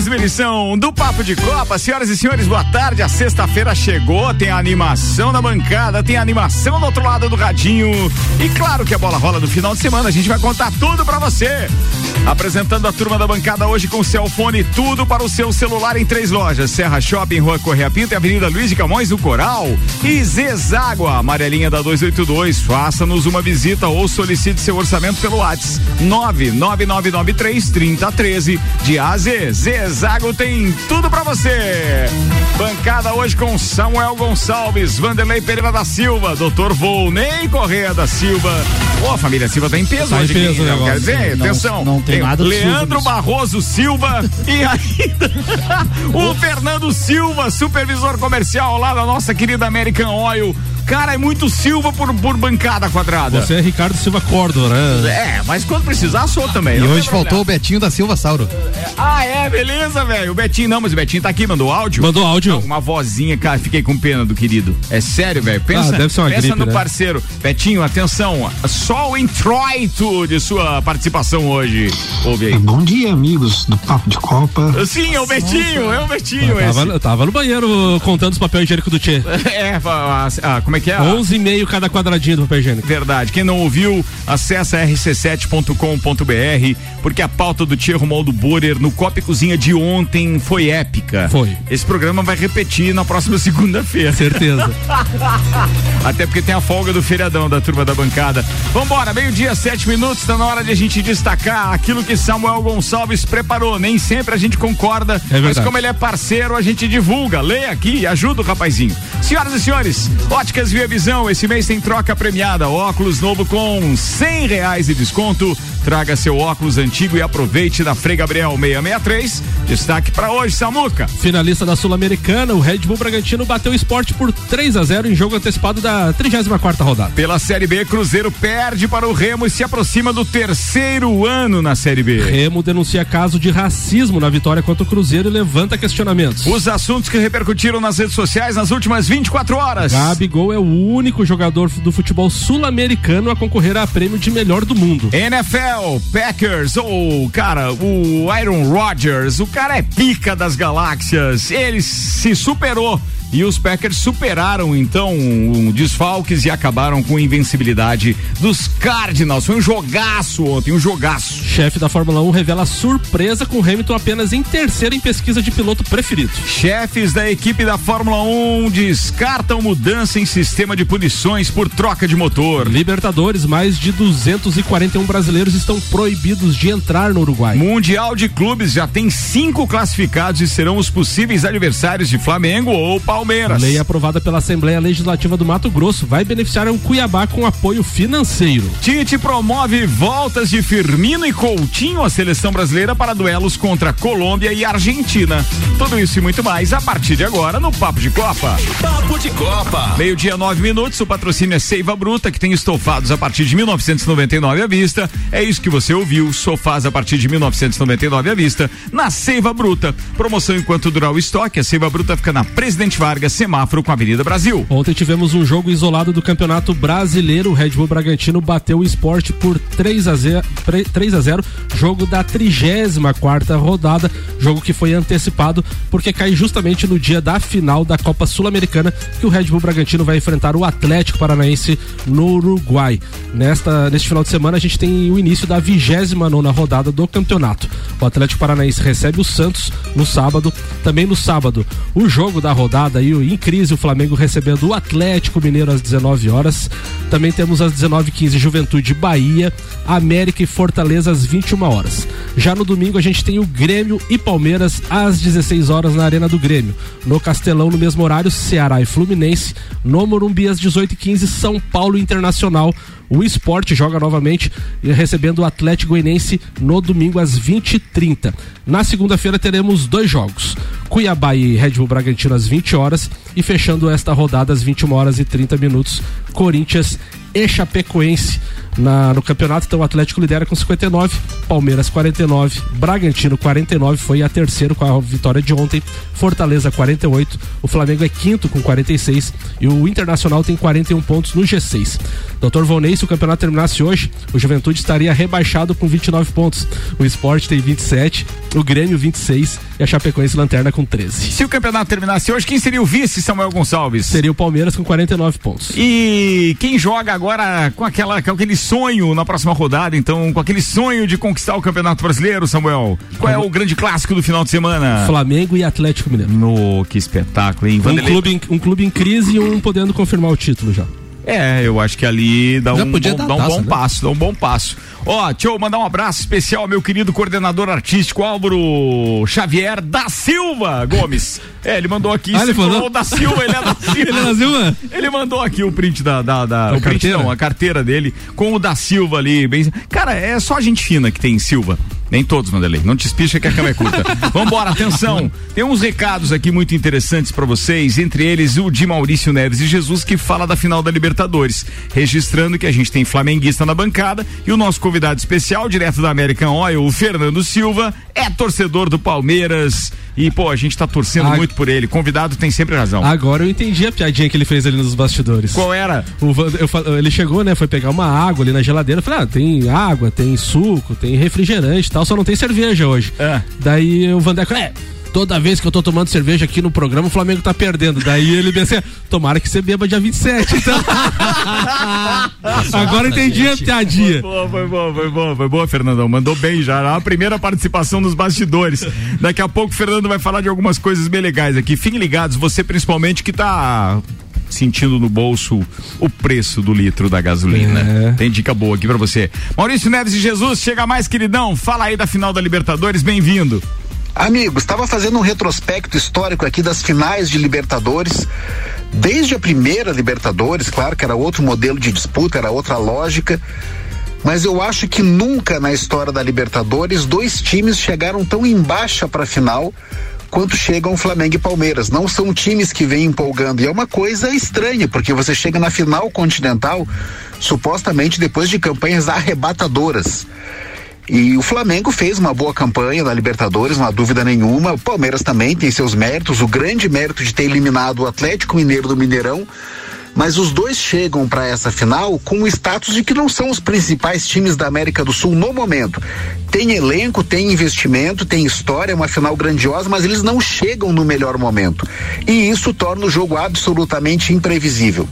Mais uma edição do Papo de Copa. Senhoras e senhores, boa tarde. A sexta-feira chegou, tem a animação na bancada, tem a animação do outro lado do radinho. E claro que a bola rola no final de semana, a gente vai contar tudo para você. Apresentando a turma da bancada hoje com Celfone, tudo para o seu celular em três lojas: Serra Shopping, Rua Correia Pinto e Avenida Luiz de Camões, no Coral. E Zezágua, amarelinha da 282. Faça-nos uma visita ou solicite seu orçamento pelo WhatsApp 99993 3013 de AZ. Zezago tem tudo para você. Bancada hoje com Samuel Gonçalves, Vanderlei Pereira da Silva, Dr. Volney Correia da Silva. Ô, oh, a família Silva tá em peso tá hoje. Em peso, não, quer dizer, não, atenção. Não tem nada Leandro Barroso Silva e ainda o Fernando Silva, supervisor comercial lá da nossa querida American Oil. Cara, é muito Silva por, por bancada quadrada. Você é Ricardo Silva Cordo, né? É, mas quando precisar, sou também. E hoje faltou o Betinho da Silva Sauro. Ah, é, beleza, velho. O Betinho, não, mas o Betinho tá aqui, mandou áudio. Mandou áudio. Não, uma vozinha, cara, fiquei com pena do querido. É sério, velho. Pensa, ah, deve ser uma pensa gripe, no né? parceiro. Betinho, atenção, só o introito de sua participação hoje. Ouve aí. Bom dia, amigos do Papo de Copa. Sim, é o Betinho, é o Betinho. Eu tava, eu tava no banheiro contando os papéis higiênicos do Tchê. é, a, a, a, como é que é? 11 e meio cada quadradinho do papel higiênico. Verdade. Quem não ouviu, acessa rc7.com.br, porque a pauta do Tchê Romualdo Borer no Copa e Cozinha de ontem foi épica. Foi. Esse programa vai repetir na próxima segunda-feira. Certeza. Até porque tem a folga do feriadão da turma da bancada. Vambora, meio-dia, sete minutos, tá na hora de a gente destacar aquilo que Samuel Gonçalves preparou. Nem sempre a gente concorda, é mas como ele é parceiro, a gente divulga. Lê aqui e ajuda o rapazinho. Senhoras e senhores, Óticas Via Visão, esse mês tem troca premiada. Óculos novo com cem reais de desconto. Traga seu óculos antigo e aproveite da Frei Gabriel 663. Destaque para hoje, Samuca. Finalista da Sul-Americana, o Red Bull Bragantino bateu o esporte por 3 a 0 em jogo antecipado da 34 rodada. Pela Série B, Cruzeiro perde para o Remo e se aproxima do terceiro ano na Série B. Remo denuncia caso de racismo na vitória contra o Cruzeiro e levanta questionamentos. Os assuntos que repercutiram nas redes sociais nas últimas 24 horas. Gabigol é o único jogador do futebol sul-americano a concorrer a prêmio de melhor do mundo. NFL, Packers, ou oh, cara, o Iron Rodgers, o cara é pica das galáxias. Ele se superou e os Packers superaram então um, desfalques e acabaram com a invencibilidade dos Cardinals. Foi um jogaço ontem, um jogaço. Chefe da Fórmula 1 revela surpresa com Hamilton apenas em terceiro em pesquisa de piloto preferido. Chefes da equipe da Fórmula 1 descartam mudança em sistema de punições por troca de motor. Libertadores, mais de 241 brasileiros estão proibidos de entrar no Uruguai. Mundial de Clubes já tem cinco classificados e serão os possíveis adversários de Flamengo ou Palmeiras. Palmeiras. Lei aprovada pela Assembleia Legislativa do Mato Grosso vai beneficiar o Cuiabá com apoio financeiro. Tite promove voltas de Firmino e Coutinho à seleção brasileira para duelos contra Colômbia e Argentina. Tudo isso e muito mais a partir de agora no Papo de Copa. Papo de Copa. Meio-dia, nove minutos. O patrocínio é Seiva Bruta, que tem estofados a partir de 1999 à vista. É isso que você ouviu. Sofás a partir de 1999 à vista na Seiva Bruta. Promoção enquanto durar o estoque. A Seiva Bruta fica na Presidente Vargas Vargas, semáforo com a Avenida Brasil. Ontem tivemos um jogo isolado do Campeonato Brasileiro. O Red Bull Bragantino bateu o esporte por 3 a 0, 3 a 0 jogo da 34 rodada, jogo que foi antecipado porque cai justamente no dia da final da Copa Sul-Americana, que o Red Bull Bragantino vai enfrentar o Atlético Paranaense no Uruguai. Nesta, neste final de semana a gente tem o início da 29 nona rodada do campeonato. O Atlético Paranaense recebe o Santos no sábado. Também no sábado, o jogo da rodada aí em crise o Flamengo recebendo o Atlético Mineiro às 19 horas. Também temos às 19h15 Juventude Bahia, América e Fortaleza às 21 horas. Já no domingo a gente tem o Grêmio e Palmeiras às 16 horas na Arena do Grêmio. No Castelão, no mesmo horário, Ceará e Fluminense. No Morumbi às 18h15, São Paulo Internacional. O esporte joga novamente recebendo o Atlético Goianiense no domingo às 23 30. Na segunda-feira teremos dois jogos. Cuiabá e Red Bull Bragantino às 20 horas e fechando esta rodada às 21 horas e 30 minutos, Corinthians e Chapecoense na, no campeonato. Então o Atlético lidera com 59, Palmeiras 49, Bragantino 49, foi a terceiro com a vitória de ontem, Fortaleza 48, o Flamengo é quinto com 46 e o Internacional tem 41 pontos no G6. Doutor Volney, se o campeonato terminasse hoje, o Juventude estaria rebaixado com 29 pontos. O Sport tem 27, o Grêmio 26 e a Chapecoense lanterna com 13. Se o campeonato terminasse hoje, quem seria o vice, Samuel Gonçalves? Seria o Palmeiras com 49 pontos. E quem joga agora com aquela com aquele sonho na próxima rodada, então, com aquele sonho de conquistar o Campeonato Brasileiro, Samuel? Qual é o grande clássico do final de semana? Flamengo e Atlético Mineiro. No, que espetáculo, hein? Um clube, em, um clube em crise e um podendo confirmar o título já. É, eu acho que ali dá Já um, bom, dá um taça, bom né? passo, dá um bom passo. Ó, deixa eu mandar um abraço especial ao meu querido coordenador artístico Álvaro Xavier da Silva Gomes. É, ele mandou aqui, ah, ele falou da Silva, ele é da Silva. ele é da Silva? Ele mandou aqui o print da, da, da o print, não, a carteira dele com o da Silva ali, bem. Cara, é só gente fina que tem Silva. Nem todos, Mandelei. Não te espicha que a cama é curta. Vambora, atenção. Tem uns recados aqui muito interessantes para vocês, entre eles o de Maurício Neves e Jesus, que fala da final da Libertadores. Registrando que a gente tem flamenguista na bancada e o nosso convidado especial, direto da American Oil, o Fernando Silva, é torcedor do Palmeiras. E, pô, a gente tá torcendo Ag... muito por ele. Convidado tem sempre razão. Agora eu entendi a piadinha que ele fez ali nos bastidores. Qual era? O, eu, ele chegou, né? Foi pegar uma água ali na geladeira. Eu falei, ah, tem água, tem suco, tem refrigerante e tal, só não tem cerveja hoje. É. Daí o Vandeco, é, toda vez que eu tô tomando cerveja aqui no programa, o Flamengo tá perdendo. Daí ele disse assim, tomara que você beba dia 27. Então... Agora entendi a piadinha. Foi boa, foi boa, foi boa, foi boa, Fernandão. Mandou bem já. A primeira participação nos bastidores. Daqui a pouco o Fernando vai falar de algumas coisas bem legais aqui. Fiquem ligados, você principalmente que tá sentindo no bolso o preço do litro da gasolina. É. Tem dica boa aqui para você. Maurício Neves e Jesus, chega mais, queridão. Fala aí da final da Libertadores, bem-vindo. Amigos, estava fazendo um retrospecto histórico aqui das finais de Libertadores. Desde a primeira Libertadores, claro que era outro modelo de disputa, era outra lógica. Mas eu acho que nunca na história da Libertadores dois times chegaram tão em baixa para a final quanto chegam Flamengo e Palmeiras. Não são times que vêm empolgando. E é uma coisa estranha, porque você chega na final continental supostamente depois de campanhas arrebatadoras. E o Flamengo fez uma boa campanha na Libertadores, não há dúvida nenhuma. O Palmeiras também tem seus méritos, o grande mérito de ter eliminado o Atlético Mineiro do Mineirão. Mas os dois chegam para essa final com o status de que não são os principais times da América do Sul no momento. Tem elenco, tem investimento, tem história, é uma final grandiosa, mas eles não chegam no melhor momento. E isso torna o jogo absolutamente imprevisível.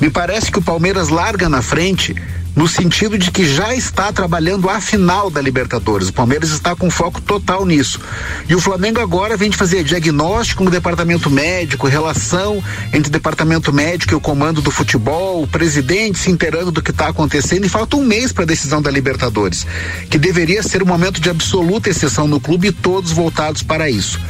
Me parece que o Palmeiras larga na frente no sentido de que já está trabalhando a final da Libertadores. O Palmeiras está com foco total nisso. E o Flamengo agora vem de fazer diagnóstico com o departamento médico, relação entre o departamento médico e o comando do futebol, o presidente se inteirando do que está acontecendo e falta um mês para a decisão da Libertadores, que deveria ser um momento de absoluta exceção no clube e todos voltados para isso.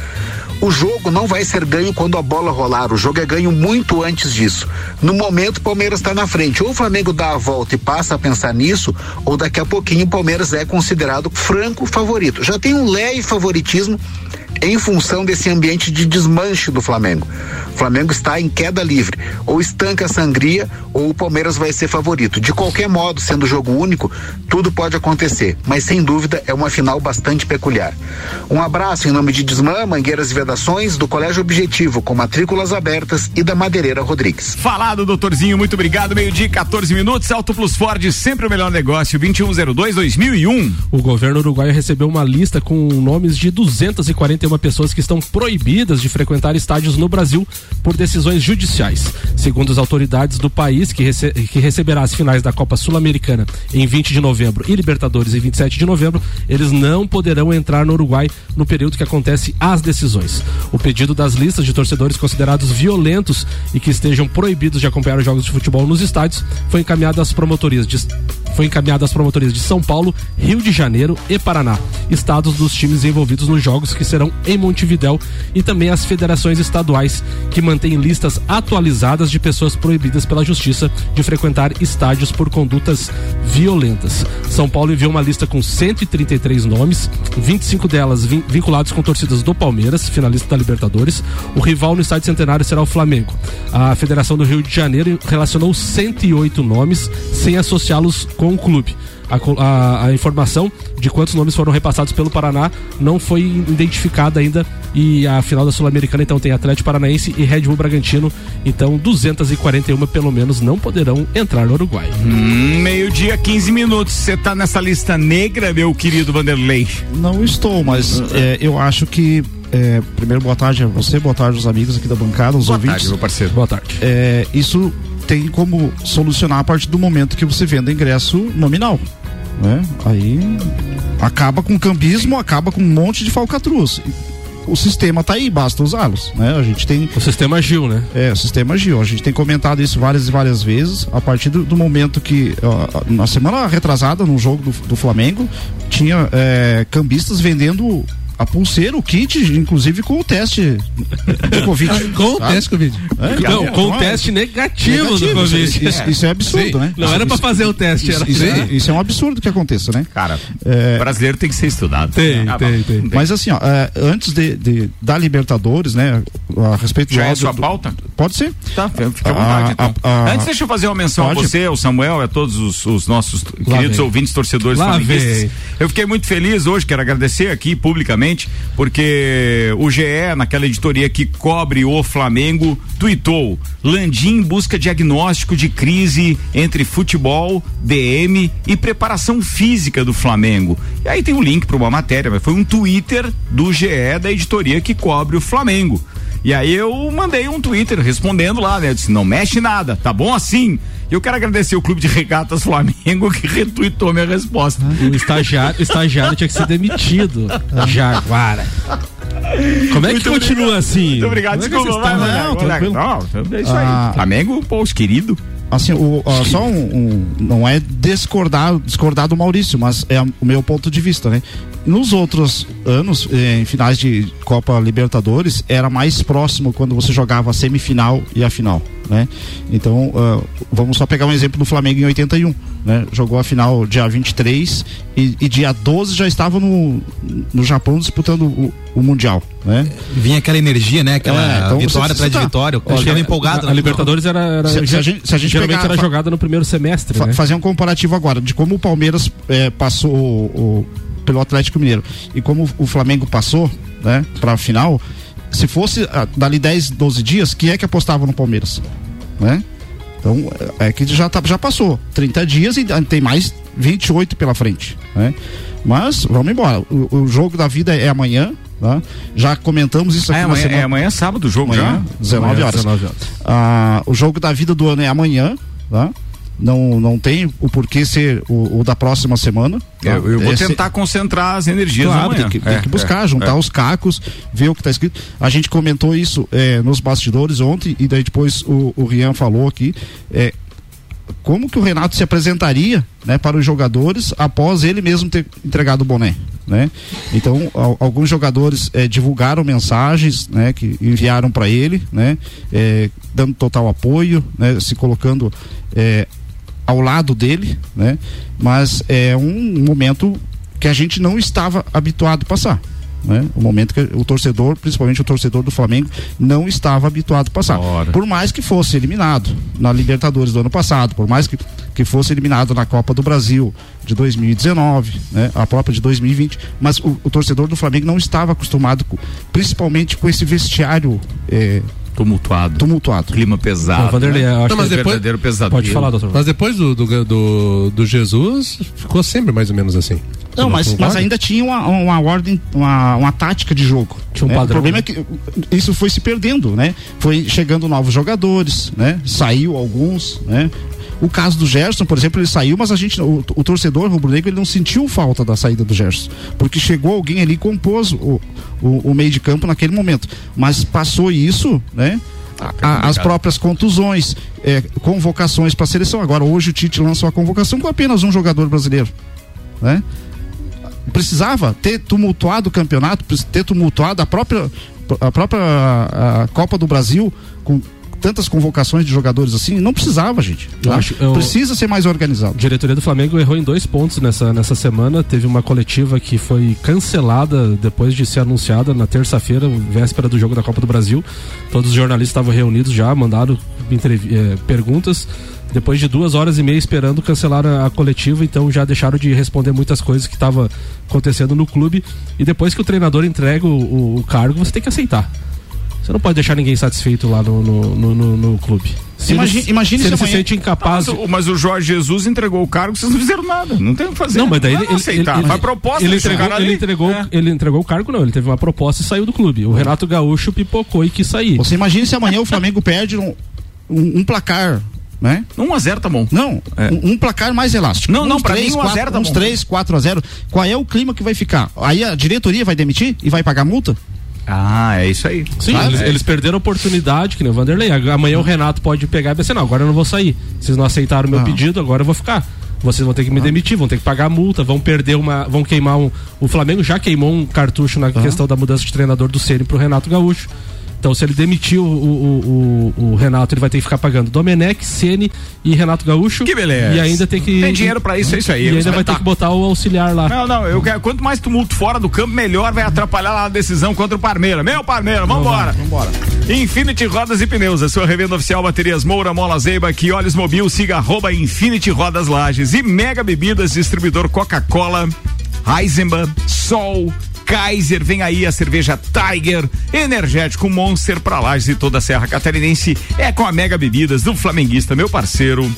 O jogo não vai ser ganho quando a bola rolar. O jogo é ganho muito antes disso. No momento, o Palmeiras está na frente. Ou o Flamengo dá a volta e passa a pensar nisso, ou daqui a pouquinho o Palmeiras é considerado franco favorito. Já tem um leve favoritismo em função desse ambiente de desmanche do Flamengo. O Flamengo está em queda livre. Ou estanca a sangria, ou o Palmeiras vai ser favorito. De qualquer modo, sendo jogo único, tudo pode acontecer. Mas sem dúvida é uma final bastante peculiar. Um abraço em nome de Desmã, Mangueiras e Vedações, do Colégio Objetivo, com matrículas abertas e da Madeireira Rodrigues. Falado, doutorzinho, muito obrigado. Meio-dia, 14 minutos. Auto Plus Ford, sempre o melhor negócio. 2102-2001. O governo uruguaio recebeu uma lista com nomes de 241 pessoas que estão proibidas de frequentar estádios no Brasil por decisões judiciais. Segundo as autoridades do país, que, rece que receberá as finais da Copa Sul-Americana em 20 de novembro e Libertadores em 27 de novembro, eles não poderão entrar no Uruguai no período que acontece as decisões. O pedido das listas de torcedores considerados violentos e que estejam proibidos de acompanhar os jogos de futebol nos estádios foi encaminhado às promotorias de foi encaminhada às promotorias de São Paulo, Rio de Janeiro e Paraná, estados dos times envolvidos nos jogos que serão em Montevidéu e também as federações estaduais que mantêm listas atualizadas de pessoas proibidas pela justiça de frequentar estádios por condutas violentas. São Paulo enviou uma lista com 133 nomes, 25 delas vin vinculados com torcidas do Palmeiras, finalista da Libertadores. O rival no estádio centenário será o Flamengo. A Federação do Rio de Janeiro relacionou 108 nomes sem associá-los com o clube. A, a, a, informação de quantos nomes foram repassados pelo Paraná não foi identificada ainda. E a final da Sul-Americana então tem Atlético Paranaense e Red Bull Bragantino. Então 241 pelo menos não poderão entrar no Uruguai. Hum, meio-dia 15 minutos. Você tá nessa lista negra meu querido Vanderlei? Não estou mas é, eu acho que é, primeiro boa tarde a você boa tarde aos amigos aqui da bancada os boa ouvintes. tarde, meu parceiro. Boa tarde. É, isso tem como solucionar a partir do momento que você venda ingresso nominal. Né? Aí acaba com o cambismo, acaba com um monte de falcatruas. O sistema tá aí, basta usá-los, né? A gente tem o sistema Gil, né? É, o sistema Gil. A gente tem comentado isso várias e várias vezes. A partir do, do momento que ó, na semana retrasada no jogo do, do Flamengo tinha é, cambistas vendendo a pulseira, o kit, inclusive com o teste do Covid. com o teste Covid. É, não, com o teste negativo, negativo do Covid. Isso, isso, isso é absurdo, Sim. né? Não era pra fazer o teste, isso, era. Isso, é, isso é um absurdo que aconteça, né? Cara, é, brasileiro tem que ser estudado. Tem, ah, tem, tem, Mas assim, ó, é, antes de, de, da Libertadores, né? A respeito Já do é sua pauta? Pode ser. Tá, fica à vontade, então. A, a, Antes, deixa eu fazer uma menção pode? a você, ao Samuel, a todos os, os nossos Lá queridos vem. ouvintes, torcedores Lá. Eu fiquei muito feliz hoje, quero agradecer aqui publicamente, porque o GE, naquela editoria que cobre o Flamengo, tuitou: Landim busca diagnóstico de crise entre futebol, DM e preparação física do Flamengo. E aí tem um link para uma matéria, mas foi um Twitter do GE da editoria que cobre o Flamengo. E aí eu mandei um Twitter respondendo lá, né? Eu disse, não mexe nada, tá bom assim? Eu quero agradecer o Clube de Regatas Flamengo que retweetou minha resposta. O estagiário, o estagiário tinha que ser demitido. Jaguara. Como é que Muito continua obrigado. assim? Muito obrigado, é que desculpa. vocês vai, vai, Não, tranquilo. Não, é isso Ah. aí. Flamengo, pô, os queridos. Assim, o, ó, só um, um- Não é discordar, discordar do Maurício, mas é o meu ponto de vista, né? Nos outros anos, eh, em finais de Copa Libertadores, era mais próximo quando você jogava a semifinal e a final, né? Então, ah, vamos só pegar um exemplo do Flamengo em 81, né? Jogou a final dia 23 e, e dia 12 já estava no, no Japão disputando o, o Mundial, né? Vinha aquela energia, né? Aquela É, então vitória atrás de tá- vitória. Olha, ficava empolgado. A, né? a Libertadores era, era Se- se a gente- se a gente geralmente pegar- era jogada no primeiro semestre, Fa- né? fazer um comparativo agora de como o Palmeiras eh, passou o- o- pelo Atlético Mineiro e como o Flamengo passou, né, para a final. Se fosse ah, dali 10, 12 dias, quem é que apostava no Palmeiras, né? Então, é que já tá, já passou 30 dias e tem mais 28 pela frente, né? Mas vamos embora. O, o jogo da vida é amanhã, tá? Já comentamos isso aqui É na amanhã, semana. é amanhã sábado o jogo Amanhã, já. 19 Amanhã, horas. 19 horas. Ah, o jogo da vida do ano é amanhã, tá? Não, não tem o porquê ser o, o da próxima semana. tá? Eu, eu vou É, se- tentar concentrar as energias Claro, amanhã. tem que, tem É, que buscar, é, juntar é. os cacos, ver o que está escrito. A gente comentou isso é, nos bastidores ontem, e daí depois o, o Rian falou aqui. é, como que o Renato se apresentaria né, para os jogadores após ele mesmo ter entregado o boné? Né? Então, al- alguns jogadores eh, divulgaram mensagens né, que enviaram para ele, né, eh, dando total apoio, né, se colocando eh, ao lado dele, né, mas é um momento que a gente não estava habituado a passar. Né? O momento que o torcedor, principalmente o torcedor do Flamengo, não estava habituado a passar. Ora. Por mais que fosse eliminado na Libertadores do ano passado, por mais que, que fosse eliminado na Copa do Brasil de 2019, né? a própria de 2020, mas o, o torcedor do Flamengo não estava acostumado, com, principalmente com esse vestiário eh, Tumultuado. tumultuado. Clima pesado. Não, Vanderlei, né? eu acho Não, mas que- depois- verdadeiro pesadelo. Pode falar, doutor. Mas depois do, do, do, do Jesus, ficou sempre mais ou menos assim. Não, mas, mas ainda tinha uma, uma ordem, uma, uma tática de jogo. Tinha um né? padrão, O problema é que isso foi se perdendo, né? Foi chegando novos jogadores, né? Saiu alguns, né? O caso do Gerson, por exemplo, ele saiu, mas a gente, o, o torcedor rubro-negro, ele não sentiu falta da saída do Gerson, porque chegou alguém ali e compôs o, o, o meio de campo naquele momento. Mas passou isso, né? a- as próprias contusões, é, convocações para seleção. Agora, hoje o Tite lançou a convocação com apenas um jogador brasileiro. Né? Precisava ter tumultuado o campeonato, ter tumultuado a própria, a própria a Copa do Brasil com tantas convocações de jogadores assim. Não precisava, gente. Eu tá? acho- eu- Precisa ser mais organizado. A diretoria do Flamengo errou em dois pontos nessa, nessa semana. Teve uma coletiva que foi cancelada depois de ser anunciada na terça-feira, véspera do jogo da Copa do Brasil. Todos os jornalistas estavam reunidos já, mandaram eh, perguntas. Depois de duas horas e meia esperando, cancelaram a, coletiva, então já deixaram de responder muitas coisas que estavam acontecendo no clube. E depois que o treinador entrega o, o- o cargo, você tem que aceitar. Você não pode deixar ninguém satisfeito lá no, no, no- no- no clube. Se Imagine- ele, imagine se se ele se sente incapaz. Mas, o- mas o Jorge Jesus entregou o cargo, vocês não fizeram nada. Não tem o que fazer. Não, mas daí Não ele, aceitar. ele, a proposta ele entregou, ele ali. entregou, É. ele entregou o cargo não, ele teve uma proposta e saiu do clube. O Renato Gaúcho pipocou e quis sair. Você imagina se amanhã o Flamengo perde um, um- um placar, né? 1 a 0 tá bom. Não, É. um, um placar mais elástico. Não, não, Uns pra três, mim, um a quatro- zero tá Uns bom. 3, 4 a 0. Qual é o clima que vai ficar? Aí a diretoria vai demitir e vai pagar multa? Ah, é isso aí. Sim, Sabe? eles, É. eles perderam a oportunidade, que nem o Vanderlei. Amanhã o Renato pode pegar e dizer, não, agora eu não vou sair. Vocês não aceitaram o meu Não. pedido, agora eu vou ficar. Vocês vão ter que me demitir, vão ter que pagar a multa, vão perder uma. vão queimar um. O Flamengo já queimou um cartucho na questão da mudança de treinador do Ceni pro Renato Gaúcho. Então, se ele demitir o, o, o, Renato, ele vai ter que ficar pagando Domenech, Ceni e Renato Gaúcho. Que beleza. E ainda tem que. Tem dinheiro pra isso, é isso aí. E é ainda vai ter que botar o auxiliar lá. Não, não, eu quero. Quanto mais tumulto fora do campo, melhor vai atrapalhar lá a decisão contra o Parmeira. Meu Parmeira, vambora. Vambora. Infinity Rodas e Pneus, a sua revenda oficial Baterias Moura, Mola Zeiba, que Olhos Mobil, siga arroba Infinity Rodas Lages e Mega Bebidas, distribuidor Coca-Cola, Eisenbahn, Sol, Kaiser, vem aí a cerveja Tiger, energético Monster pra Lages e toda a Serra Catarinense, é com a Mega Bebidas do Flamenguista, meu parceiro,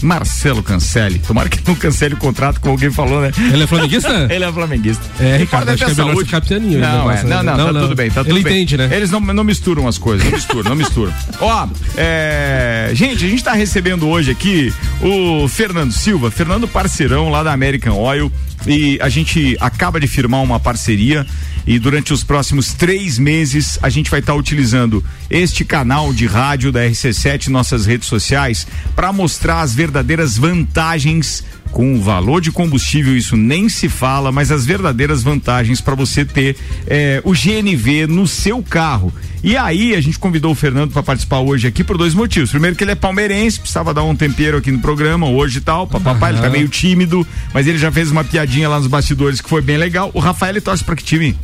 Marcelo Cancelli. Tomara que não cancele o contrato, como alguém falou, né? Ele é flamenguista? Ele é flamenguista. É, Ricardo, acho que é melhor capitaninho, esse Não, é, não, né? não, Não, tá não. tudo bem, tá tudo Ele bem. entende, né? Eles não, não misturam as coisas, não misturam, não misturam. Ó, é, gente, a gente tá recebendo hoje aqui o Fernando Silva, Fernando parceirão lá da American Oil e a gente acaba de firmar uma parceria e durante os próximos três meses a gente vai estar utilizando este canal de rádio da RC7 nossas redes sociais para mostrar as verdadeiras vantagens com o valor de combustível, isso nem se fala, mas as verdadeiras vantagens para você ter eh, o GNV no seu carro. E aí a gente convidou o Fernando para participar hoje aqui por dois motivos. Primeiro que ele é palmeirense, precisava dar um tempero aqui no programa hoje e tal. Papai, ele tá meio tímido, mas ele já fez uma piadinha lá nos bastidores que foi bem legal. O Rafael ele torce para que time?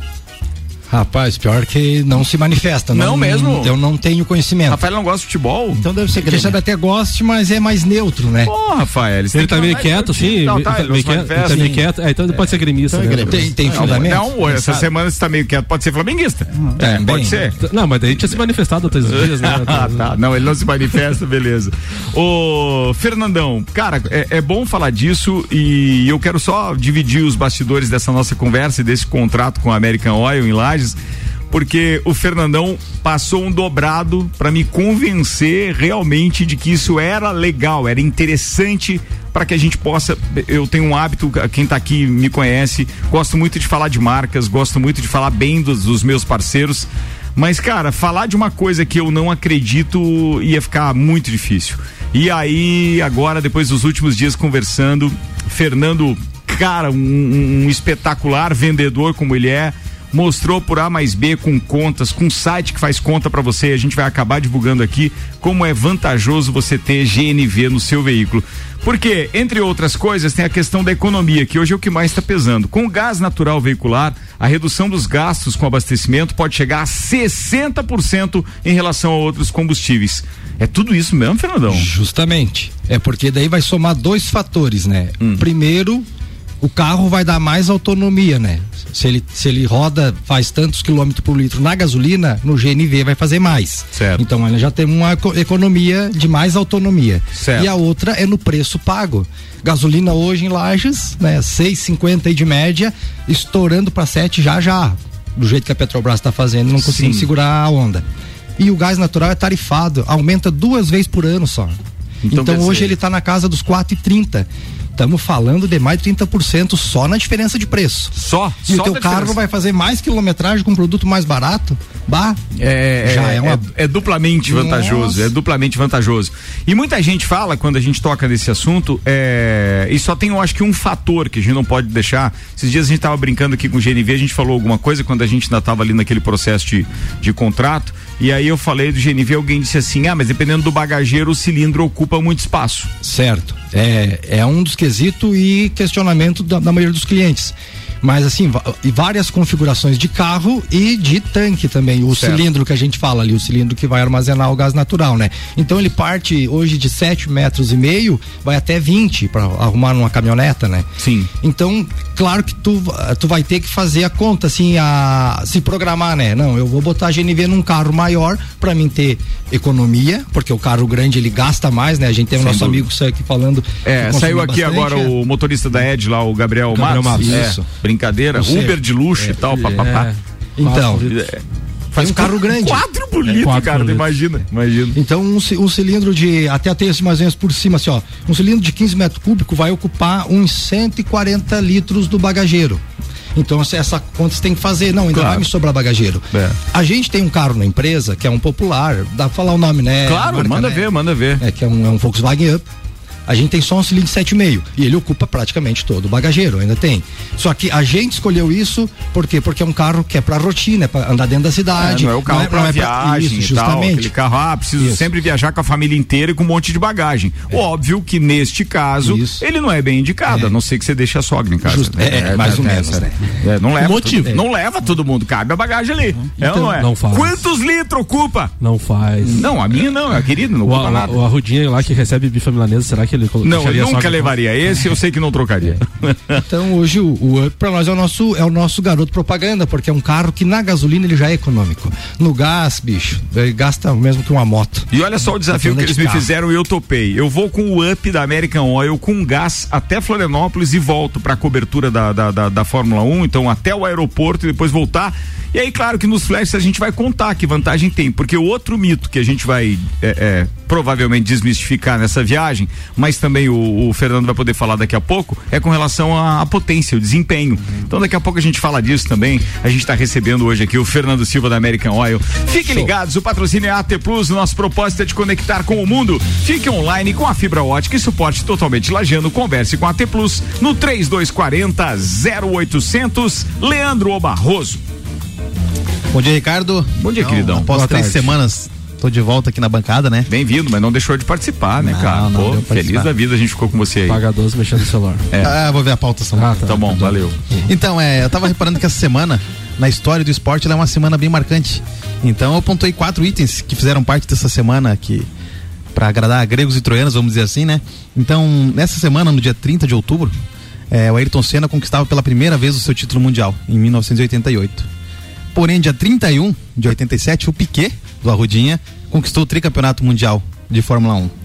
Rapaz, pior que não se manifesta. Não mesmo? Eu não tenho conhecimento. Rafael não gosta de futebol? Então deve ser Quem Grêmio. sabe até goste, mas é mais neutro, né? Pô, Rafael, Ele tá meio quieto. Não, ele tá, tá ele não meio quieto. Ele tá meio quieto. É, então ele pode ser gremista. Então é né? Tem, tem Não, fundamento? não, essa Sabe? semana você tá meio quieto, pode ser flamenguista. É, pode bem. ser. Não, mas daí tinha se manifestado outros dias, né? ah, tá. Não, ele não se manifesta, beleza. Ô, Fernandão, cara, é, é bom falar disso e eu quero só dividir os bastidores dessa nossa conversa e desse contrato com a American Oil em Lages, porque o Fernandão passou um dobrado para me convencer realmente de que isso era legal, era interessante para que a gente possa. Eu tenho um hábito, quem tá aqui me conhece, gosto muito de falar de marcas, gosto muito de falar bem dos, dos meus parceiros. Mas, cara, falar de uma coisa que eu não acredito ia ficar muito difícil. E aí, agora, depois dos últimos dias conversando, Fernando, cara, um, um espetacular vendedor como ele é, mostrou por A mais B com contas, com um site que faz conta para você. A gente vai acabar divulgando aqui como é vantajoso você ter GNV no seu veículo. Porque, entre outras coisas, tem a questão da economia, que hoje é o que mais está pesando. Com o gás natural veicular, a redução dos gastos com abastecimento pode chegar a 60% em relação a outros combustíveis. É tudo isso mesmo, Fernandão? Justamente. É porque daí vai somar dois fatores, né? Hum. Primeiro, o carro vai dar mais autonomia, né? Se ele, se ele roda, faz tantos quilômetros por litro na gasolina, no GNV vai fazer mais. Certo. Então ele já tem uma eco- economia de mais autonomia. Certo. E a outra é no preço pago. Gasolina hoje em Lages, né? 6,50 aí de média, estourando para 7 já já. Do jeito que a Petrobras está fazendo, não conseguimos segurar a onda. E o gás natural é tarifado, aumenta duas vezes por ano só. Então, Então, hoje ele está na casa dos 4,30. Estamos falando de mais de 30% só na diferença de preço. Só? E só o teu carro diferença. vai fazer mais quilometragem com um produto mais barato? bah, É, Já é, é uma- é- é duplamente vantajoso, Nossa. é duplamente vantajoso. E muita gente fala, quando a gente toca nesse assunto, é, e só tem, eu acho que um fator que a gente não pode deixar. Esses dias a gente tava brincando aqui com o GNV, a gente falou alguma coisa quando a gente ainda tava ali naquele processo de, de contrato, e aí eu falei do GNV, alguém disse assim, ah, mas dependendo do bagageiro, o cilindro ocupa muito espaço. Certo. É, é um dos quesitos e questionamento da, da maioria dos clientes. Mas assim, e várias configurações de carro e de tanque também. O Certo. cilindro que a gente fala ali, o cilindro que vai armazenar o gás natural, né? Então ele parte hoje de 7 metros e meio, vai até 20 para arrumar numa caminhoneta, né? Sim. Então, claro que tu, tu vai ter que fazer a conta, assim, a se programar, né? Não, eu vou botar a GNV num carro maior para mim ter economia, porque o carro grande ele gasta mais, né? A gente tem o Sem nosso dúvida. amigo saiu aqui falando. É, saiu aqui bastante, agora é. o motorista da Ed lá, o Gabriel, Gabriel Matos. Matos, É, isso. Brincadeira, Uber de luxo e tal, papapá. É, Então, litros. É, faz um carro grande. Quatro por litro, quatro cara, por litro. imagina, imagina. Então, um, um cilindro de. Até tem assim mais ou menos por cima, assim, ó. Um cilindro de 15 metros cúbicos vai ocupar uns 140 litros do bagageiro. Então, essa conta você tem que fazer. Não, ainda Claro. vai me sobrar bagageiro. É. A gente tem um carro na empresa que é um popular, dá pra falar o nome, né? Claro, Marca, manda né? ver, manda ver. É, que é um, é um Volkswagen Up. A gente tem só um cilindro de 7,5 e ele ocupa praticamente todo o bagageiro, ainda tem. Só que a gente escolheu isso por quê? Porque é um carro que é pra rotina, é pra andar dentro da cidade. É, não é o carro pra não viagem isso, e tal. justamente. Aquele carro, ah, preciso Isso. sempre viajar com a família inteira e com um monte de bagagem. Óbvio que neste caso, Isso. ele não é bem indicado, É. a não ser que você deixe a sogra em casa. Justo. É, mais ou menos, essa- né? é, não leva. motivo. todo- Não leva todo mundo, cabe a bagagem ali. é ou não é? Não faz. Quantos litros ocupa? Não faz. Não, a minha não, é a querida, não O, ocupa a, nada. o Arrudinha lá que recebe bife milanesa, será que ele colo- Não, eu nunca levaria. Esse eu sei que não trocaria. Então hoje o, o Up pra nós é o nosso é o nosso garoto propaganda, porque é um carro que na gasolina ele já é econômico. No gás, bicho, ele gasta o mesmo que uma moto. E olha só o desafio que eles de me carro. fizeram e eu topei. Eu vou com o up da American Oil com gás até Florianópolis e volto para a cobertura da, da, da, da Fórmula 1, então até o aeroporto e depois voltar. E aí, claro que nos flashes a gente vai contar que vantagem tem, porque o outro mito que a gente vai é, é, provavelmente desmistificar nessa viagem, mas também o, o Fernando vai poder falar daqui a pouco, é com relação à, à potência, o desempenho. Então daqui a pouco a gente fala disso também. A gente está recebendo hoje aqui o Fernando Silva da American Oil. Fiquem ligados, o patrocínio é AT Plus, nosso propósito é de conectar com o mundo. Fique online com a fibra ótica e suporte totalmente lajeando. Converse com a AT Plus no 3240 0800 Leandro Barroso. Bom dia, Ricardo. Bom dia, Então, queridão. Após Boa três tarde. semanas, tô de volta aqui na bancada, né? Bem-vindo, mas não deixou de participar, né, Não, cara? não, Pô, feliz da vida a gente ficou com você aí. Paga 12 mexendo no celular. É. Ah, vou ver a pauta só. Ah, tá. Tá bom, valeu. Então, é, eu tava reparando que essa semana, na história do esporte, ela é uma semana bem marcante. Então, eu pontuei quatro itens que fizeram parte dessa semana aqui para agradar gregos e troianos, vamos dizer assim, né? Então, nessa semana, no dia 30 de outubro, é, o Ayrton Senna conquistava pela primeira vez o seu título mundial, em 1988. Porém, dia 31 de 87, o Piquet, do Arrudinha, conquistou o tricampeonato mundial de Fórmula 1.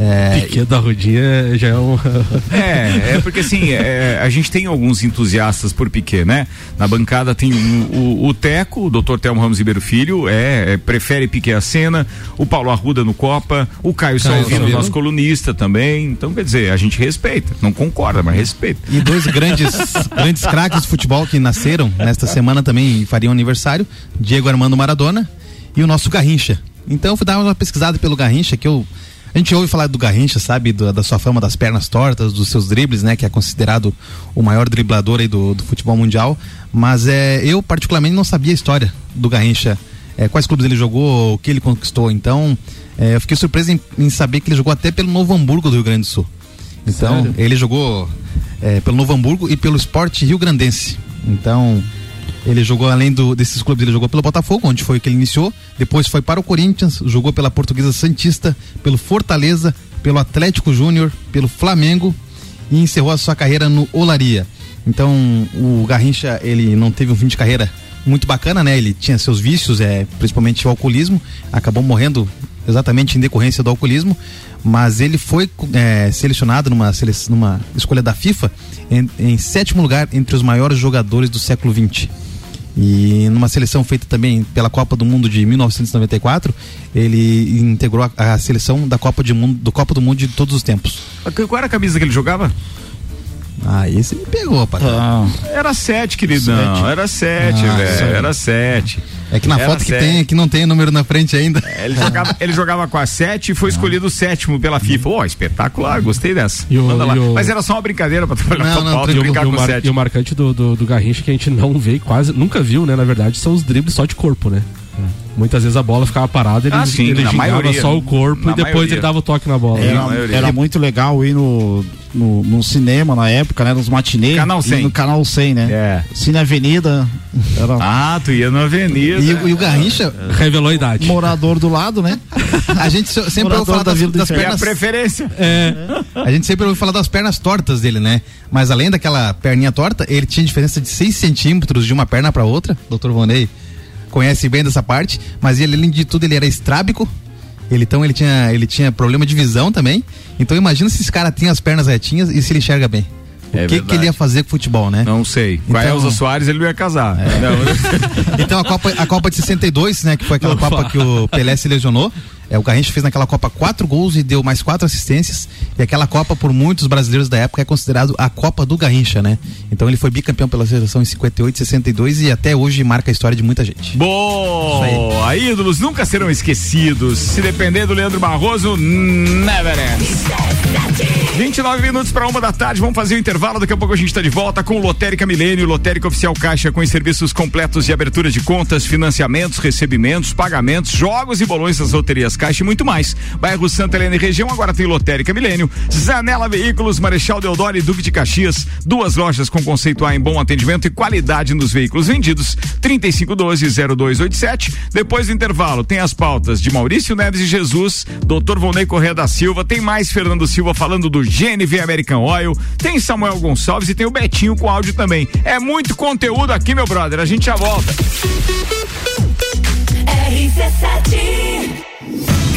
É, Piquet da Rudinha já é um. É, é porque assim, é, a gente tem alguns entusiastas por Piquet, né? Na bancada tem o, o, o Teco, o Dr. Telmo Ramos Ribeiro Filho, é, é, prefere Piquet a cena, o Paulo Arruda no Copa, o Caio, Caio Salvino, nosso colunista também. Então, quer dizer, a gente respeita, não concorda, mas respeita. E dois grandes, grandes craques de futebol que nasceram nesta semana também e fariam aniversário: Diego Armando Maradona e o nosso Garrincha. Então eu fui dar uma pesquisada pelo Garrincha, que eu. A gente ouve falar do Garrincha, sabe? Do- da sua fama das pernas tortas, dos seus dribles, né? Que é considerado o maior driblador aí do, do futebol mundial. Mas é, eu, particularmente, não sabia a história do Garrincha. É, quais clubes ele jogou, o que ele conquistou. Então, é, eu fiquei surpreso em, em saber que ele jogou até pelo Novo Hamburgo do Rio Grande do Sul. Então, Sério? ele jogou é, pelo Novo Hamburgo e pelo Esporte Rio Grandense. Então, ele jogou além do, desses clubes, ele jogou pelo Botafogo, onde foi que ele iniciou. Depois foi para o Corinthians, jogou pela Portuguesa Santista, pelo Fortaleza, pelo Atlético Júnior, pelo Flamengo e encerrou a sua carreira no Olaria. Então, o Garrincha, ele não teve um fim de carreira muito bacana, né? Ele tinha seus vícios, é, principalmente o alcoolismo, acabou morrendo exatamente em decorrência do alcoolismo, mas ele foi é, selecionado numa, numa escolha da FIFA em, em sétimo lugar entre os maiores jogadores do século XX. E numa seleção feita também pela Copa do Mundo de 1994, ele integrou a, a seleção da Copa, de mundo, do Copa do Mundo de todos os tempos. Qual era a camisa que ele jogava? Ah, esse me pegou, patrão. Era sete, queridão. Sete. Era sete, Ah, velho. sete. Era sete. É que na Era foto que sete. tem, que não tem número na frente ainda. É, Ele jogava, ele jogava com a 7 e foi escolhido o sétimo pela FIFA. Ó, espetacular, gostei dessa. O- Manda lá. o- Mas era só uma brincadeira pra trabalhar Não, não, brincar o com o mar- 7. e o marcante do, do, do Garrincha que a gente não vê quase, nunca viu, né? Na verdade, são os dribles só de corpo, né? Muitas vezes a bola ficava parada, ele, Ah, sim, ele gingava maioria. só o corpo e depois maioria. ele dava o toque na bola. É, Era, era muito legal ir no, no, no cinema na época, né? Nos matinês. Canal 100. E No canal 100, né? É. Cine Avenida. Era Ah, tu ia na avenida. E, o- e o Garrincha, Revelou a idade. morador do lado, né? a gente sempre Morador falar da das, das É a pernas. preferência. A gente sempre ouve falar das pernas tortas dele, né? Mas além daquela perninha torta, ele tinha diferença de 6 centímetros de uma perna para outra. Dr. Vonei conhece bem dessa parte. Mas ele, além de tudo, ele era estrábico. Ele, então ele tinha, ele tinha problema de visão também. Então imagina se esse cara tinha as pernas retinhas e se ele enxerga bem. O É que, que ele ia fazer com futebol, né? Não sei. Com a Então- Elza Soares ele não ia casar. Não, Então a Copa, a Copa de 62, né, que foi aquela Copa que o Pelé se lesionou, é, o Garrincha fez naquela Copa quatro gols e deu mais quatro assistências. E aquela Copa, por muitos brasileiros da época, é considerado a Copa do Garrincha, né? Então ele foi bicampeão pela seleção em 58, 62 e até hoje marca a história de muita gente. Bom, a ídolos nunca serão esquecidos. Se depender do Leandro Barroso, never ends. 29 minutos para uma da tarde, vamos fazer o intervalo. Daqui a pouco a gente está de volta com o Lotérica Milênio, Lotérica Oficial Caixa, com os serviços completos de abertura de contas, financiamentos, recebimentos, pagamentos, jogos e bolões das loterias Caixa e muito mais. Bairro Santa Helena e região agora tem Lotérica Milênio, Zanela Veículos, Marechal Deodoro e Duque de Caxias. Duas lojas com conceito A em bom atendimento e qualidade nos veículos vendidos. 3512-0287. Depois do intervalo, tem as pautas de Maurício Neves e Jesus, Dr. Volney Correa da Silva, tem mais Fernando Silva falando do GNV American Oil, tem Samuel Gonçalves e tem o Betinho com áudio também. É muito conteúdo aqui, meu brother. A gente já volta. RC7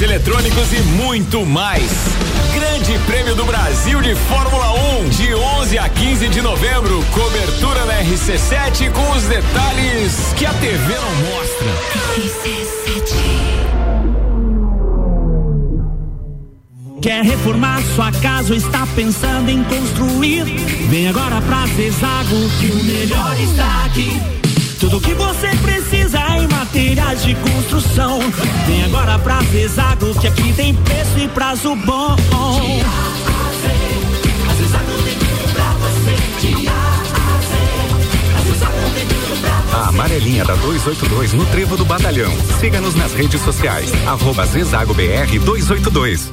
eletrônicos e muito mais. Grande Prêmio do Brasil de Fórmula 1, de 11 a 15 de novembro. Cobertura na RC7 com os detalhes que a TV não mostra. Quer reformar sua casa ou está pensando em construir? Vem agora pra Zezago que o melhor está aqui. Tudo que você precisa materiais de construção. Vem agora pra Zezago que aqui tem preço e prazo bom. A amarelinha da 282 no Trevo do Batalhão. Siga-nos nas redes sociais. Arroba Zezago BR 282.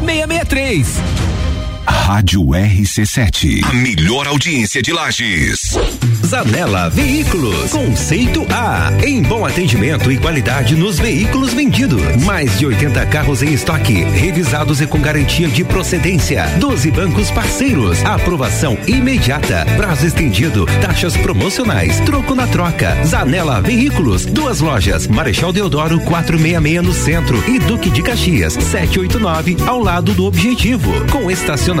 663. Rádio RC7. A melhor audiência de Lages. Zanela Veículos. Conceito A. Em bom atendimento e qualidade nos veículos vendidos. Mais de 80 carros em estoque, revisados e com garantia de procedência. 12 bancos parceiros. Aprovação imediata. Prazo estendido. Taxas promocionais. Troco na troca. Zanela Veículos. Duas lojas. Marechal Deodoro 466 no centro e Duque de Caxias 789 ao lado do Objetivo. Com estacionamento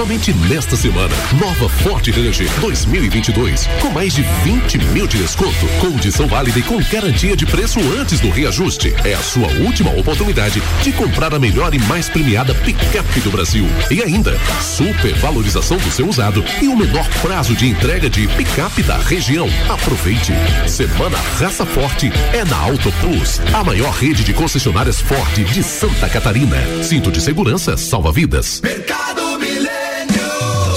Somente nesta semana, nova Ford Ranger 2022, com mais de 20 mil de desconto, condição válida e com garantia de preço antes do reajuste. É a sua última oportunidade de comprar a melhor e mais premiada picape do Brasil. E ainda, super valorização do seu usado e o menor prazo de entrega de picape da região. Aproveite. Semana Raça Forte é na Auto Plus, a maior rede de concessionárias Ford de Santa Catarina. Cinto de segurança salva vidas.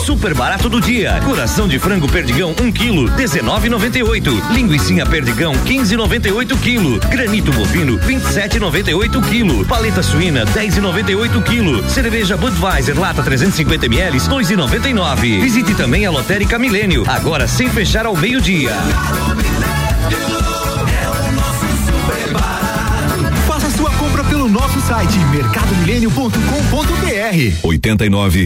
Super barato do dia. Coração de frango perdigão 1 um quilo 19,98. Linguiça perdigão 15,98 quilo. Granito bovino 27,98 quilo. Paleta suína 10,98 quilo. Cerveja Budweiser lata 350 ml 2,99. Visite também a Lotérica Milênio agora sem fechar ao meio dia. pelo nosso site mercadomilênio.com.br 89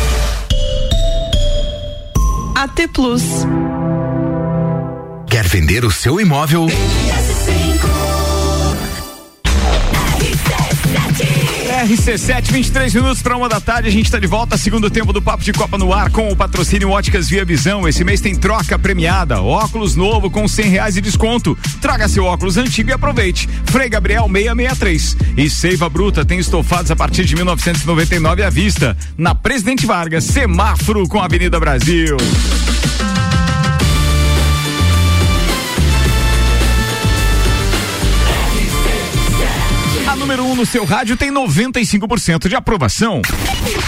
AT Plus. Quer vender o seu imóvel? RC7, 23 minutos para uma da tarde. A gente está de volta. Segundo tempo do Papo de Copa no ar com o patrocínio Óticas Via Visão. Esse mês tem troca premiada. Óculos novo com 100 reais de desconto. Traga seu óculos antigo e aproveite. Frei Gabriel 663. E Seiva Bruta tem estofados a partir de 1999 à vista. Na Presidente Vargas, semáforo com a Avenida Brasil. Número 1 um no seu rádio tem 95% de aprovação.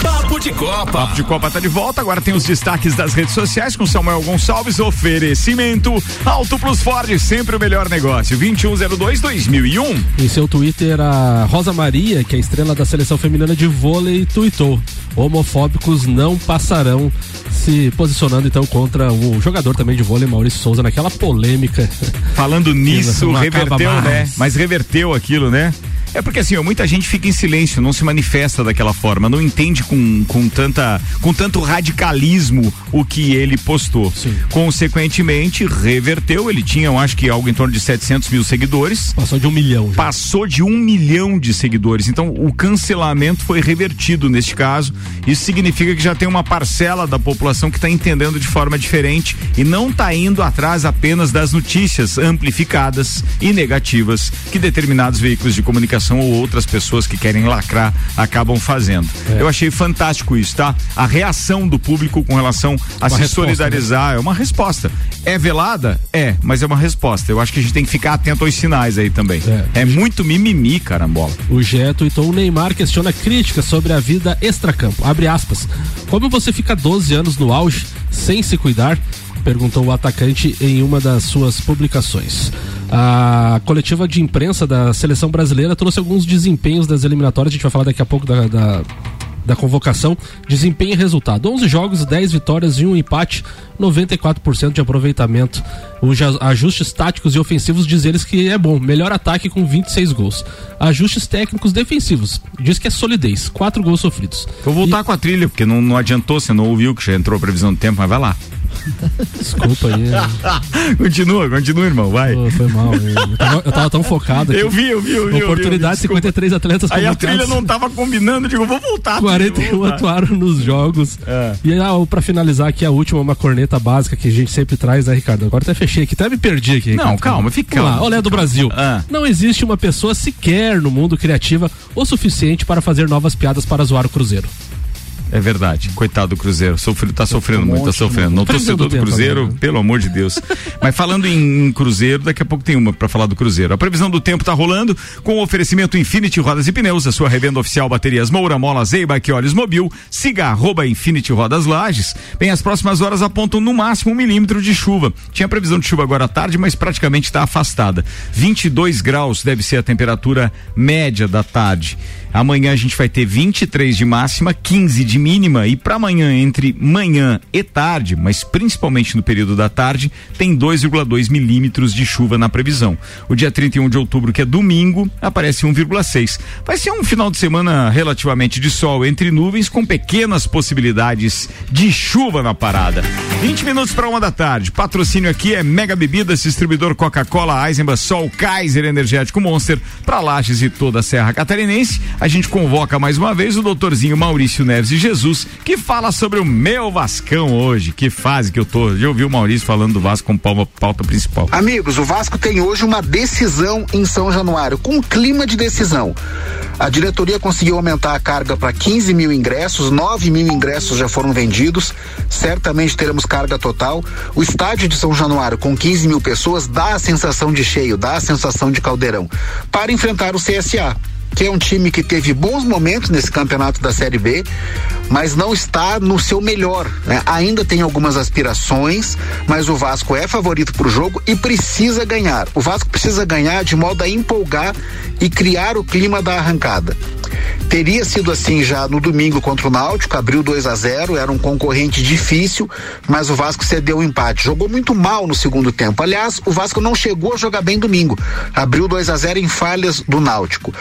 Papo de Copa. Papo de Copa tá de volta. Agora tem os destaques das redes sociais com Samuel Gonçalves. Oferecimento Auto Plus Ford, sempre o melhor negócio. 2102-2001. Em seu Twitter, a Rosa Maria, que é a estrela da seleção feminina de vôlei, tuitou: homofóbicos não passarão, se posicionando então contra o jogador também de vôlei, Maurício Souza, naquela polêmica. Falando nisso, reverteu, né? Mas reverteu aquilo, né? É porque assim, ó, muita gente fica em silêncio, não se manifesta daquela forma, não entende com, com, tanta, com tanto radicalismo o que ele postou. Consequentemente, reverteu. Ele tinha, eu acho que algo em torno de 700 mil seguidores. Passou de um milhão. já. Passou de um milhão de seguidores. Então, o cancelamento foi revertido neste caso. Isso significa que já tem uma parcela da população que está entendendo de forma diferente e não está indo atrás apenas das notícias amplificadas e negativas que determinados veículos de comunicação ou outras pessoas que querem lacrar acabam fazendo. É. Eu achei fantástico isso, tá? A reação do público com relação a Uma se resposta, solidarizar é uma resposta. É velada? É, mas é uma resposta. Eu acho que a gente tem que ficar atento aos sinais aí também. É, muito mimimi, carambola. O Gé tuitou, o Neymar questiona críticas sobre a vida extracampo. Abre aspas. Como você fica 12 anos no auge sem se cuidar? Perguntou o atacante em uma das suas publicações. A coletiva de imprensa da seleção brasileira trouxe alguns desempenhos das eliminatórias. A gente vai falar daqui a pouco da, da, da convocação. Desempenho e resultado: 11 jogos, 10 vitórias e um empate, 94% de aproveitamento. Os ajustes táticos e ofensivos diz eles que é bom. Melhor ataque com 26 gols. Ajustes técnicos defensivos. Diz que é solidez. 4 gols sofridos. Vou voltar com a trilha, porque não, não adiantou, você não ouviu que já entrou a previsão do tempo, mas vai lá. Desculpa aí. continua, continua, irmão, vai. Pô, foi mal. Eu tava, eu tava tão focado aqui. Eu vi, eu vi, eu vi. Oportunidade, eu vi, desculpa. 53 atletas Aí a trilha não tava combinando, digo, vou voltar. trilha, 41 vou voltar. atuaram nos jogos. É. E ah, pra finalizar aqui, a última, uma corneta básica que a gente sempre traz, né, Ricardo? Agora até fechei aqui, até me perdi aqui. Não, Ricardo. calma, fica Vamos lá, olé do Brasil. Ah. Não existe uma pessoa sequer no mundo criativa o suficiente para fazer novas piadas para zoar o Cruzeiro. É verdade. Coitado do Cruzeiro. Sofre, tá sofrendo um muito, tá monte, sofrendo. Não torcedor do Cruzeiro, agora, né? pelo amor de Deus. Mas falando em, em Cruzeiro, daqui a pouco tem uma pra falar do Cruzeiro. A previsão do tempo tá rolando com o oferecimento Infinity Rodas e Pneus, a sua revenda oficial baterias Moura, Mola, Zeiba, que olhos mobil. Siga arroba Infinity Rodas Lages. Bem, as próximas horas apontam no máximo um milímetro de chuva. Tinha previsão de chuva agora à tarde, mas praticamente está afastada. 22 graus deve ser a temperatura média da tarde. Amanhã a gente vai ter 23 de máxima, 15 de mínima e para amanhã entre manhã e tarde, mas principalmente no período da tarde, tem 2,2 milímetros de chuva na previsão. O dia 31 de outubro, que é domingo, aparece 1,6. Vai ser um final de semana relativamente de sol entre nuvens com pequenas possibilidades de chuva na parada. 20 minutos para uma da tarde. Patrocínio aqui é Mega Bebidas, distribuidor Coca-Cola, Eisenbahn, Sol, Kaiser Energético Monster para Lages e toda a Serra Catarinense. A gente convoca mais uma vez o doutorzinho Maurício Neves e Jesus, que fala sobre o meu Vascão hoje. Que fase que eu tô. Já ouviu o Maurício falando do Vasco como pauta, pauta principal. Amigos, o Vasco tem hoje uma decisão em São Januário, com um clima de decisão. A diretoria conseguiu aumentar a carga para 15 mil ingressos, 9 mil ingressos já foram vendidos, certamente teremos carga total. O estádio de São Januário, com 15 mil pessoas, dá a sensação de cheio, dá a sensação de caldeirão, para enfrentar o CSA que é um time que teve bons momentos nesse campeonato da Série B, mas não está no seu melhor. né? Ainda tem algumas aspirações, mas o Vasco é favorito para o jogo e precisa ganhar. O Vasco precisa ganhar de modo a empolgar e criar o clima da arrancada. Teria sido assim já no domingo contra o Náutico, abriu 2 a 0 era um concorrente difícil, mas o Vasco cedeu o empate. Jogou muito mal no segundo tempo. Aliás, o Vasco não chegou a jogar bem domingo. Abriu 2 a 0 em falhas do Náutico.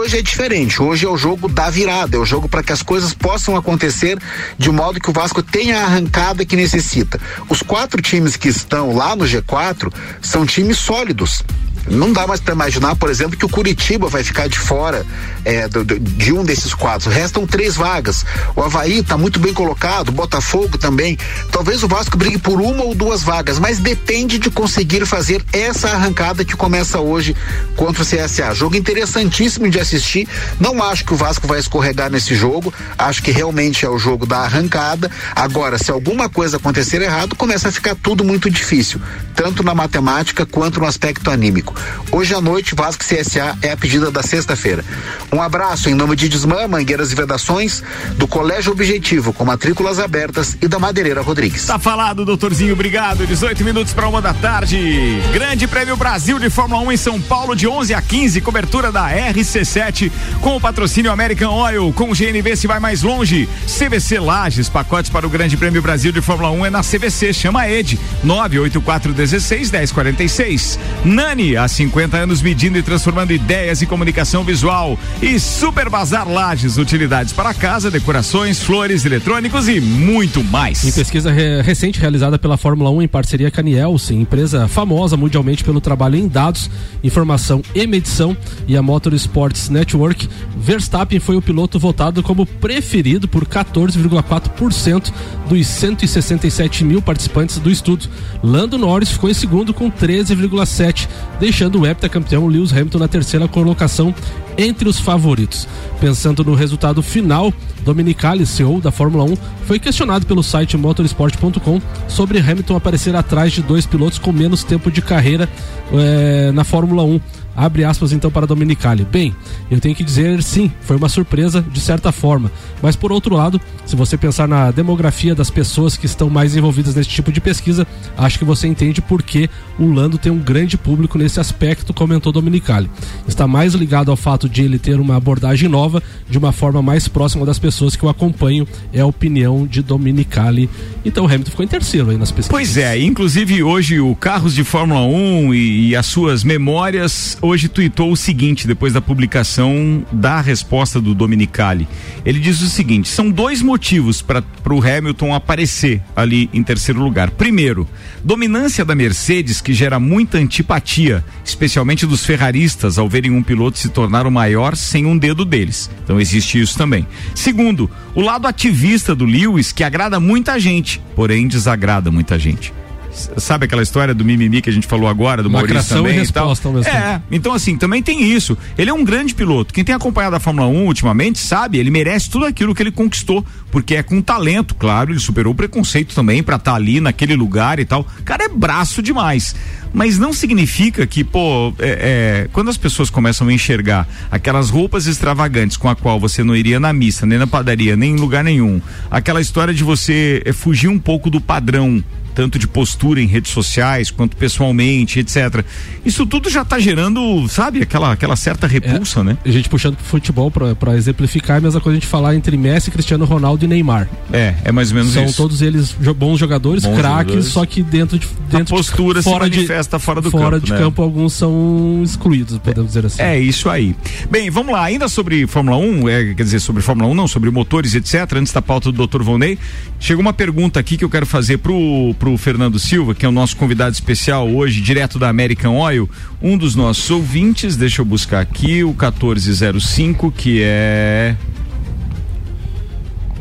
Hoje é diferente. Hoje é o jogo da virada, é o jogo para que as coisas possam acontecer de modo que o Vasco tenha a arrancada que necessita. Os quatro times que estão lá no G4 são times sólidos. Não dá mais para imaginar, por exemplo, que o Curitiba vai ficar de fora é, do- do- de um desses quatro. Restam três vagas. O Havaí está muito bem colocado, Botafogo também. Talvez o Vasco brigue por uma ou duas vagas, mas depende de conseguir fazer essa arrancada que começa hoje contra o CSA. Jogo interessantíssimo de assistir. Não acho que o Vasco vai escorregar nesse jogo. Acho que realmente é o jogo da arrancada. Agora, se alguma coisa acontecer errado, começa a ficar tudo muito difícil, tanto na matemática quanto no aspecto anímico. Hoje à noite, Vasco CSA é a pedida da sexta-feira. Um abraço em nome de Desmã, Mangueiras e Vedações, do Colégio Objetivo, com matrículas abertas e da Madeireira Rodrigues. Tá falado, doutorzinho, obrigado. 18 minutos para uma da tarde. Grande Prêmio Brasil de Fórmula 1 em São Paulo, de 11 a 15, cobertura da RC7, com o patrocínio American Oil, com o GNV se vai mais longe. CVC Lages, pacotes para o Grande Prêmio Brasil de Fórmula 1 é na CVC, chama a Ed, 98416 1046. Nani, há 50 anos medindo e transformando ideias em comunicação visual. E Super Bazar Lages, utilidades para casa, decorações, flores, eletrônicos e muito mais. Em pesquisa re- recente realizada pela Fórmula 1 em parceria com a Nielsen, empresa famosa mundialmente pelo trabalho em dados, informação e medição, e a Motorsports Network, Verstappen foi o piloto votado como preferido por 14,4% dos 167 mil participantes do estudo. Lando Norris ficou em segundo com 13,7%, deixando o heptacampeão Lewis Hamilton na terceira colocação entre os favoritos. Pensando no resultado final, Dominicali, CEO da Fórmula 1, foi questionado pelo site motorsport.com sobre Hamilton aparecer atrás de dois pilotos com menos tempo de carreira eh, na Fórmula 1. Abre aspas então para Dominicali. Bem, eu tenho que dizer sim, foi uma surpresa de certa forma. Mas por outro lado, se você pensar na demografia das pessoas que estão mais envolvidas nesse tipo de pesquisa, acho que você entende por que o Lando tem um grande público nesse aspecto, comentou Dominicali. Está mais ligado ao fato de ele ter uma abordagem nova, de uma forma mais próxima das pessoas que o acompanham, é a opinião de Dominicali. Então o Hamilton ficou em terceiro aí nas pesquisas. Pois é, inclusive hoje o Carros de Fórmula 1 e, e as suas memórias hoje tuitou o seguinte depois da publicação da resposta do Dominicali. Ele diz o seguinte: são dois motivos para o Hamilton aparecer ali em terceiro lugar. Primeiro, dominância da Mercedes que gera muita antipatia, especialmente dos ferraristas ao verem um piloto se tornar o maior sem um dedo deles. Então existe isso também. Segundo, o lado ativista do Lewis que agrada muita gente, porém desagrada muita gente. Sabe aquela história do mimimi que a gente falou agora, do Maurício Lacração também e e tal? resposta ao mesmo É, então assim, também tem isso. Ele é um grande piloto. Quem tem acompanhado a Fórmula 1 ultimamente sabe, ele merece tudo aquilo que ele conquistou, porque é com talento, claro, ele superou o preconceito também pra estar ali naquele lugar e tal. O cara é braço demais. Mas não significa que, pô, é, é, quando as pessoas começam a enxergar aquelas roupas extravagantes com a qual você não iria na missa, nem na padaria, nem em lugar nenhum, aquela história de você é, fugir um pouco do padrão tanto de postura em redes sociais quanto pessoalmente, etc. Isso tudo já tá gerando, sabe, aquela, aquela certa repulsa, né? A gente puxando pro futebol pra exemplificar, é a mesma coisa a gente falar entre Messi, Cristiano Ronaldo e Neymar. É, é mais ou menos São isso. todos eles bons jogadores, Bons craques, jogadores. só que dentro de dentro a postura de, se fora de- manifesta fora do fora campo, de né? campo alguns são excluídos, podemos dizer assim. É isso aí. Bem, vamos lá, ainda sobre Fórmula 1, é, quer dizer, sobre Fórmula 1 não, sobre motores, etc. Antes da pauta do Dr. Volney, chegou uma pergunta aqui que eu quero fazer pro, pro Fernando Silva, que é o nosso convidado especial hoje, direto da American Oil, um dos nossos ouvintes, deixa eu buscar aqui, o 1405, que é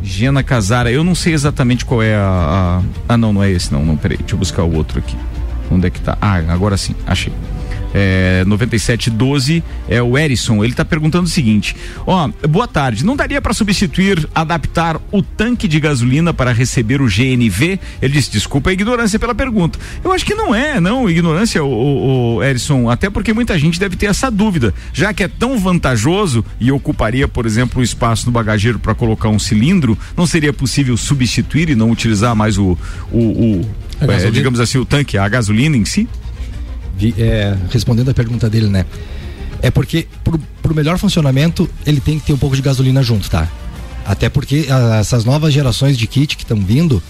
Gena Casara, eu não sei exatamente qual é a, a- Ah, não, não é esse, não, não, peraí, deixa eu buscar o outro aqui. Onde é que tá? Ah, agora sim, achei. É, 9712 é o Erison. Ele está perguntando o seguinte: Ó, boa tarde. Não daria para substituir, adaptar o tanque de gasolina para receber o GNV? Ele disse: desculpa a ignorância pela pergunta. Eu acho que não é, não, ignorância, o, o, o Erison. Até porque muita gente deve ter essa dúvida. Já que é tão vantajoso e ocuparia, por exemplo, um espaço no bagageiro para colocar um cilindro, não seria possível substituir e não utilizar mais o, o, o é, digamos assim, o tanque, a gasolina em si? Vi- é, respondendo a pergunta dele, né? É porque pro, pro melhor funcionamento ele tem que ter um pouco de gasolina junto, tá? Até porque ah, essas novas gerações de kit que estão vindo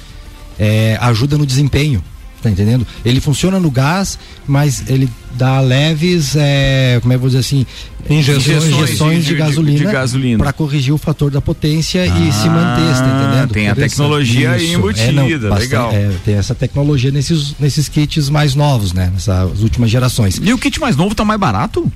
é, ajuda no desempenho, tá entendendo? Ele funciona no gás, mas ele dá leves, é, como é que vou dizer assim, Injeções injeções, de- de, gasolina, de gasolina. para corrigir o fator da potência e se manter, tá entendendo? Ah, tem a Por isso- tecnologia isso, embutida, não, bastante- legal. é, tem essa tecnologia nesses, nesses kits mais novos, né? Nessas últimas gerações. E o kit mais novo tá mais barato?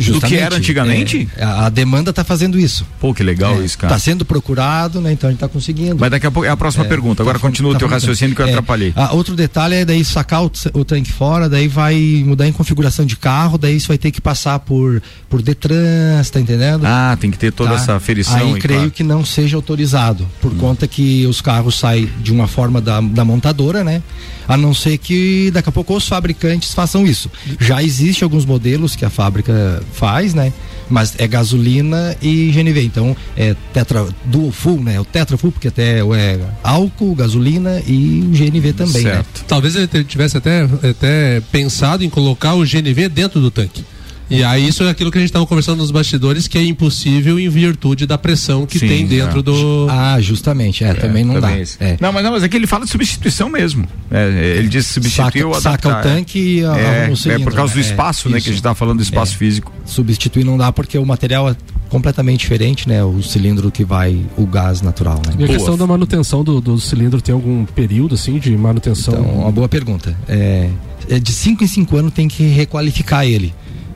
Do que era antigamente? É, a, a demanda está fazendo isso. Pô, que legal isso, cara. Está sendo procurado, né? Então a gente está conseguindo. Mas daqui a pouco é a próxima pergunta. Agora continua o teu falando- raciocínio que eu é, atrapalhei. ah, outro detalhe é daí sacar o, o tanque fora, daí vai mudar em configuração de carro, daí isso vai ter que passar por, por Detran, você tá entendendo? Ah, tem que ter toda Tá? essa aferição. Aí e creio claro. Hum. que não seja autorizado, por conta que os carros saem de uma forma da, da montadora, né? A não ser que daqui a pouco os fabricantes façam isso. Já existe alguns modelos que a fábrica faz, né? Mas é gasolina e GNV. Então é tetra dual full, né? O tetra full, porque até é álcool, gasolina e o GNV também, né? Talvez ele tivesse até, até pensado em colocar o GNV dentro do tanque. E aí isso é aquilo que a gente estava conversando nos bastidores, que é impossível em virtude da pressão que Sim, tem dentro é. do. Ah, justamente, é, também não também dá. É. Não, mas não, mas aqui ele fala de substituição mesmo. É, ele diz substituir Saca- ou saca adaptar. o tanque e a- é, o é por causa do né? É, espaço, né? Que a gente isso. tá falando do espaço É. físico. Substituir não dá porque o material é completamente diferente, né? O cilindro que vai o gás natural, né? E a questão da manutenção do, do cilindro tem algum período assim de manutenção? Então, uma boa pergunta. É, é de 5 em 5 anos tem que requalificar ele.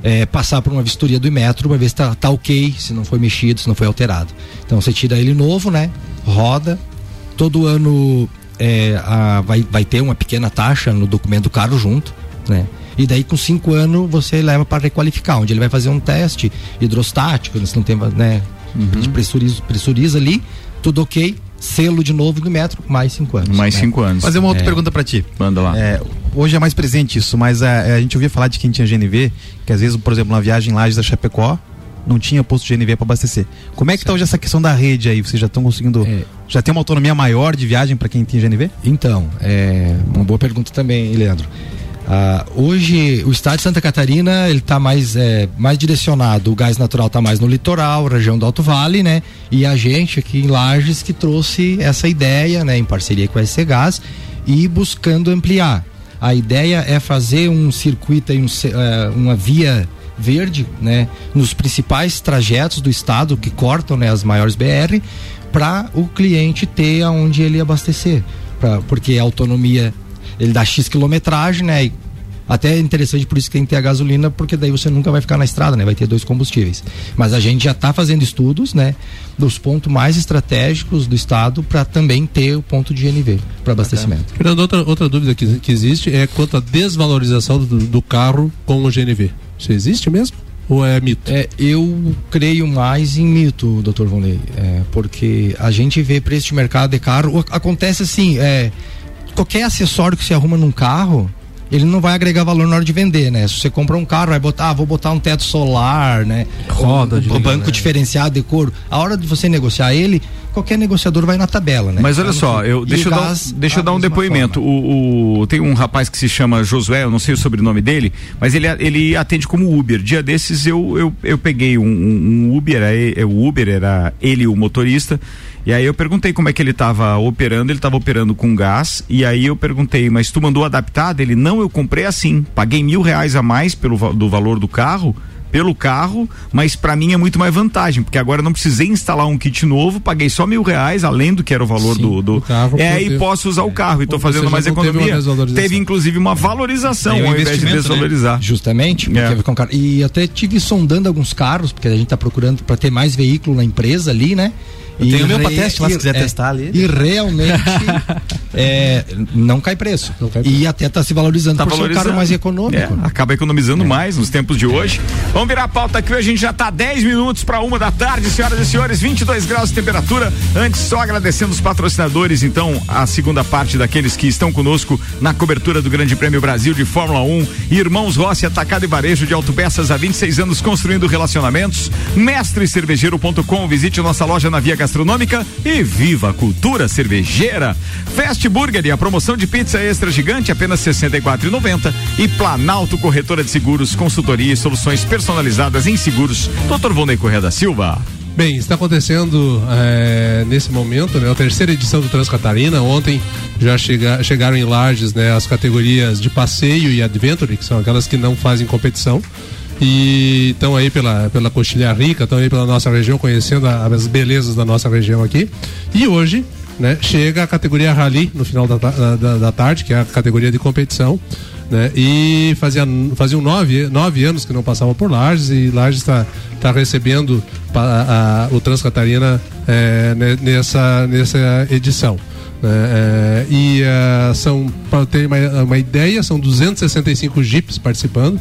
É, passar por uma vistoria do Imetro para ver se tá, tá ok, se não foi mexido, se não foi alterado. Então você tira ele novo, né? Roda. Todo ano é, a- vai, vai ter uma pequena taxa no documento do carro junto, né? E daí com cinco anos você leva para requalificar, onde ele vai fazer um teste hidrostático, se não tem, né? A gente pressuriza, pressuriza ali, tudo ok, selo de novo do metro, mais cinco anos. Mais né? cinco anos. Fazer uma outra É. pergunta pra ti. Manda lá. É, hoje é mais presente isso, mas é, a gente ouvia falar de quem tinha GNV, que às vezes, por exemplo, na viagem em Lages da Chapecó, não tinha posto GNV para abastecer. Como é que tá hoje essa questão da rede aí? Vocês já estão conseguindo. Já tem uma autonomia maior de viagem para quem tem GNV? Então, é uma boa pergunta também, Leandro. Ah, hoje o estado de Santa Catarina ele está mais é, mais direcionado, o gás natural está mais no litoral, região do Alto Vale, né? E a gente aqui em Lages que trouxe essa ideia, né, em parceria com a SC Gás e buscando ampliar. A ideia é fazer um circuito aí, um eh, uma via verde, né, nos principais trajetos do estado que cortam, né, as maiores BR, para o cliente ter aonde ele abastecer, pra, porque a autonomia ele dá x quilometragem, né, e Até é interessante por isso que tem que ter a gasolina, porque daí você nunca vai ficar na estrada, né? Vai ter dois combustíveis. Mas a gente já está fazendo estudos, né? Dos pontos mais estratégicos do estado para também ter o ponto de GNV para abastecimento. Fernando, outra, outra dúvida que, que existe é quanto à desvalorização do, do carro com o GNV. Isso existe mesmo? Ou é mito? É, eu creio mais em mito, doutor Vonley, é, porque a gente vê preço de mercado de carro, acontece assim, é, qualquer acessório que se arruma num carro, ele não vai agregar valor na hora de vender, né? Se você compra um carro, vai botar, ah, vou botar um teto solar, né? Roda de o banco né? diferenciado de couro. A hora de você negociar ele, qualquer negociador vai na tabela, né? Mas olha Então, só, eu, e deixa, eu dar, um- deixa eu dar um depoimento. O, o- tem um rapaz que se chama Josué, eu não sei o sobrenome dele, mas ele, ele atende como Uber. Dia desses eu, eu, eu peguei um, um- Uber, era e- o Uber era ele o motorista, e aí eu perguntei como é que ele estava operando, ele estava operando com gás, e aí eu perguntei, mas tu mandou adaptado? Ele, não, eu comprei assim, paguei mil reais a mais pelo do valor do carro, pelo carro, mas para mim é muito mais vantagem, porque agora eu não precisei instalar um kit novo, paguei só mil reais, além do que era o valor do, do carro é e posso usar o carro e tô fazendo mais teve economia. desvalorização. Teve inclusive uma valorização Tem um ao invés de né? desvalorizar. Justamente, porque É. ficar um carro. E até tive sondando alguns carros, porque a gente tá procurando para ter mais veículo na empresa ali, né? Eu E tenho meu pra re- teste lá, se quiser é, testar ali. E realmente é, não cai preço. E até tá se valorizando Tá por ser um valorizando. carro mais econômico. É, né? acaba economizando mais nos tempos de hoje. Vamos virar a pauta aqui. A gente já está 10 minutos para uma da tarde, senhoras e senhores, 22 graus de temperatura. Antes, só agradecendo os patrocinadores, então, a segunda parte daqueles que estão conosco na cobertura do Grande Prêmio Brasil de Fórmula 1. Irmãos Rossi, Atacado e Varejo de Autopeças há 26 anos construindo relacionamentos. Mestrecervejeiro.com, visite nossa loja na Via Gastronômica e viva a cultura cervejeira. Fast Burger e a promoção de pizza extra gigante apenas R$ 64,90 e Planalto Corretora de Seguros, consultoria e soluções personalizadas em seguros. Dr. Vonei Correia da Silva. Bem, está acontecendo é, nesse momento, né, a terceira edição do Transcatarina. Ontem já chega- chegaram em Lages né, as categorias de passeio e adventure, que são aquelas que não fazem competição. E estão aí pela, pela Coxilha Rica, estão aí pela nossa região, conhecendo a- as belezas da nossa região aqui. E hoje né, chega a categoria Rally no final da, da, da tarde, que é a categoria de competição. Né? E fazia, faziam nove, nove anos que não passava por Lages e Lages está tá recebendo pa- a- o Transcatarina é, ne- nessa, nessa edição. né? É, e ah, são, para ter uma, uma ideia, são 265 jipes participando,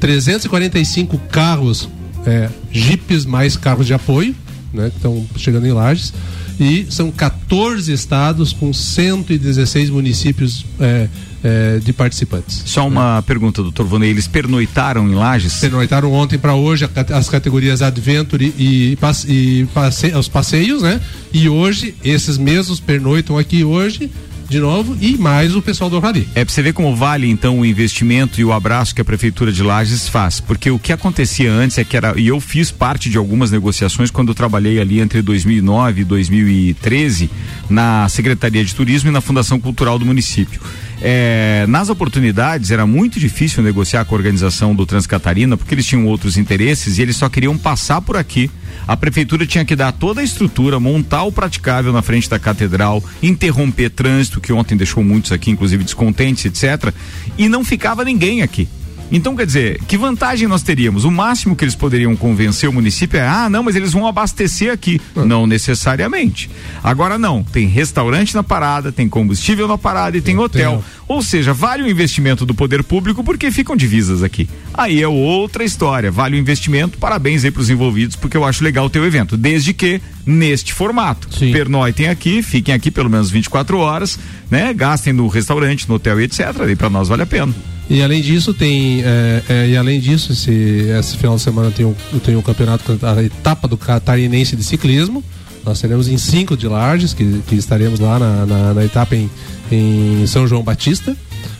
345 carros, é, jipes mais carros de apoio, né, que estão chegando em Lages. E são 14 estados com 116 municípios é, é, de participantes. Só uma pergunta, doutor Vonei. Eles pernoitaram em Lages? Pernoitaram ontem para hoje as categorias Adventure e, passe- e passe- os passeios, né? E hoje, esses mesmos pernoitam aqui hoje, de novo, e mais o pessoal do Rally. É pra você ver como vale então o investimento e o abraço que a prefeitura de Lages faz, porque o que acontecia antes é que era e eu fiz parte de algumas negociações quando trabalhei ali entre 2009 e 2013 na Secretaria de Turismo e na Fundação Cultural do município. É, nas oportunidades era muito difícil negociar com a organização do Transcatarina porque eles tinham outros interesses e eles só queriam passar por aqui. A prefeitura tinha que dar toda a estrutura, montar o praticável na frente da catedral, interromper trânsito, que ontem deixou muitos aqui, inclusive descontentes, etc. E não ficava ninguém aqui. Então, quer dizer, que vantagem nós teríamos? O máximo que eles poderiam convencer o município é: ah, não, mas eles vão abastecer aqui. Não necessariamente. Agora, não. Tem restaurante na parada, tem combustível na parada e tem hotel. Ou seja, vale o investimento do poder público porque ficam divisas aqui. Aí é outra história. Vale o investimento. Parabéns aí pros envolvidos, porque eu acho legal o teu evento. Desde que neste formato. Pernoitem aqui, fiquem aqui pelo menos 24 horas, né? Gastem no restaurante, no hotel e etc. E para nós vale a pena. E além disso, tem. é, é, e além disso, esse, esse final de semana tem um, tem um campeonato, a etapa do catarinense de ciclismo. Nós teremos em 5 de Lages, que, que estaremos lá na, na, na etapa em, em São João Batista.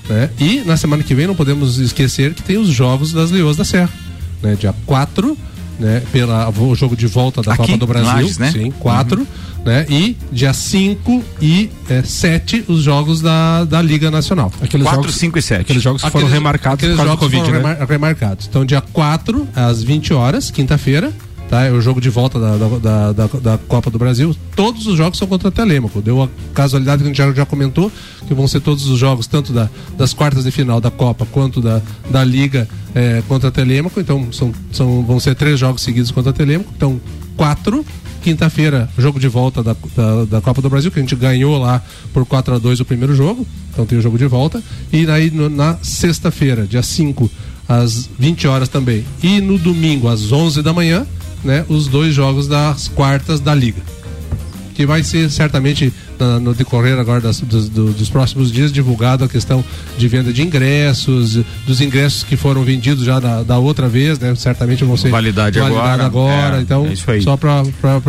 Né? E na semana que vem não podemos esquecer que tem os Jogos das Leoas da Serra. Né? Dia 4, né? Pela, o jogo de volta da Aqui, Copa do Brasil. Lages, né? Sim, 4. Né? E dia 5 e 7 os jogos da, da Liga Nacional. Aqueles Quatro, jogos- cinco e sete. Aqueles jogos que foram remarcados aqueles por causa do jogos Covid, foram né? remar- remarcados. Então, dia 4, às 20 horas, quinta-feira, tá? É o jogo de volta da, da, da, da- Copa do Brasil. Todos os jogos são contra o Telêmaco. Deu a casualidade que a gente já, já comentou, que vão ser todos os jogos, tanto da, das quartas de final da Copa quanto da, da Liga eh, contra a Telêmaco. Então são, são, vão ser três jogos seguidos contra a Telêmaco. Então, quatro. Quinta-feira, jogo de volta da, da, da Copa do Brasil, que a gente ganhou lá por 4 a 2 o primeiro jogo. Então tem o jogo de volta. E aí no- na sexta-feira, dia 5, às 20 horas também. E no domingo, às 11 da manhã, né, os dois jogos das quartas da Liga. Que vai ser certamente na- no decorrer agora das- dos, do- dos próximos dias divulgado a questão de venda de ingressos, dos ingressos que foram vendidos já da, da outra vez, né? Certamente vão ser Validade agora. agora. É, então, é isso aí. só para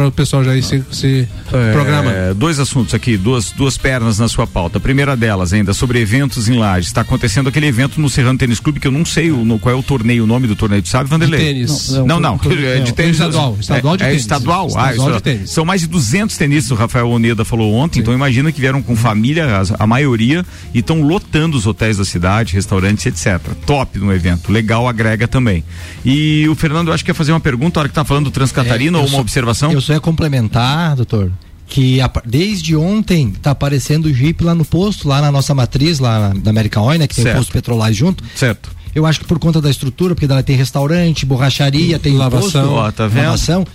o pessoal já ir se, se. É, dois assuntos aqui, duas, duas pernas na sua pauta. A primeira delas, ainda sobre eventos em Lages. Está acontecendo aquele evento no Serrano Tênis Clube, que eu não sei o, no, qual é o torneio, o nome do torneio, tu sabe, Vanderlei? tênis. Não, não, Não, não, não, é de não, tênis. estadual, estadual é, de é tênis. estadual? Estadual ah, isso, de tênis. São mais de 200 tenistas, o Rafael Oneda falou ontem, então imagina que vieram com família, as- a, maioria, e estão lotando os hotéis da cidade, restaurantes, etc. Top no evento, legal, agrega também. E o Fernando, eu acho que ia fazer uma pergunta, a hora que tá falando do Transcatarina, É, ou uma só- observação? Eu só ia complementar, doutor, que a- desde ontem tá aparecendo o Jeep lá no posto, lá na nossa matriz, lá na, da American Oil, né? Que tem Certo. o posto Petrolais junto. Certo. Eu acho que por conta da estrutura, porque ela tem restaurante, borracharia, tem Lavação. posto, Ó, tá vendo? lavação,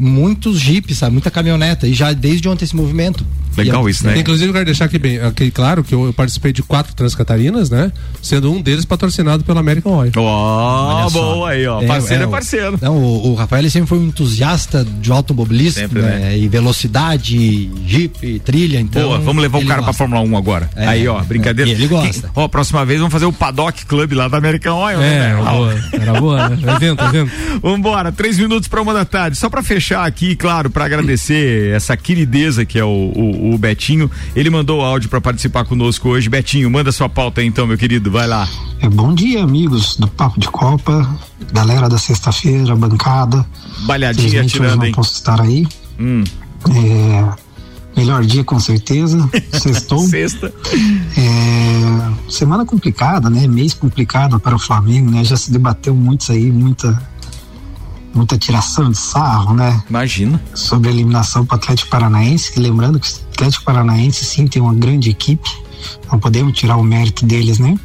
muitos jipes, sabe? Muita caminhoneta. E já desde ontem esse movimento. Legal E- isso, né? Inclusive, eu quero deixar aqui bem aqui claro que eu, eu participei de quatro Transcatarinas, né? Sendo um deles patrocinado pela American Oil. Ó, Olha só. boa aí, ó. É, parceiro é, é, parceiro. Não, o, o Rafael sempre foi um entusiasta de automobilismo Sempre, né? né? e velocidade, jeep, trilha, então. Boa, vamos levar o cara pra gosta. Fórmula 1 agora. É, aí, ó, brincadeira. e ele gosta. Que- Ó, próxima vez vamos fazer o Paddock Club lá da American Oil. É, né? era boa, era boa, né? Evento, evento. Vambora, três minutos pra uma da tarde. Só pra fechar aqui, claro, pra agradecer essa querideza que é o, o, o Betinho. Ele mandou o áudio pra participar conosco hoje. Betinho, manda sua pauta aí então, meu querido. Vai lá. É, bom dia, amigos do Papo de Copa, galera da sexta-feira, bancada. Balhadinha atirando, não hein? posso estar aí. Hum. É, melhor dia com certeza. Sextou. Sexta. É, semana complicada, né? Mês complicado para o Flamengo, né? Já se debateu muito isso aí, muita muita tiração de sarro, né? Imagina. Sobre a eliminação para o Atlético Paranaense, lembrando que o Atlético Paranaense sim tem uma grande equipe, não podemos tirar o mérito deles, né?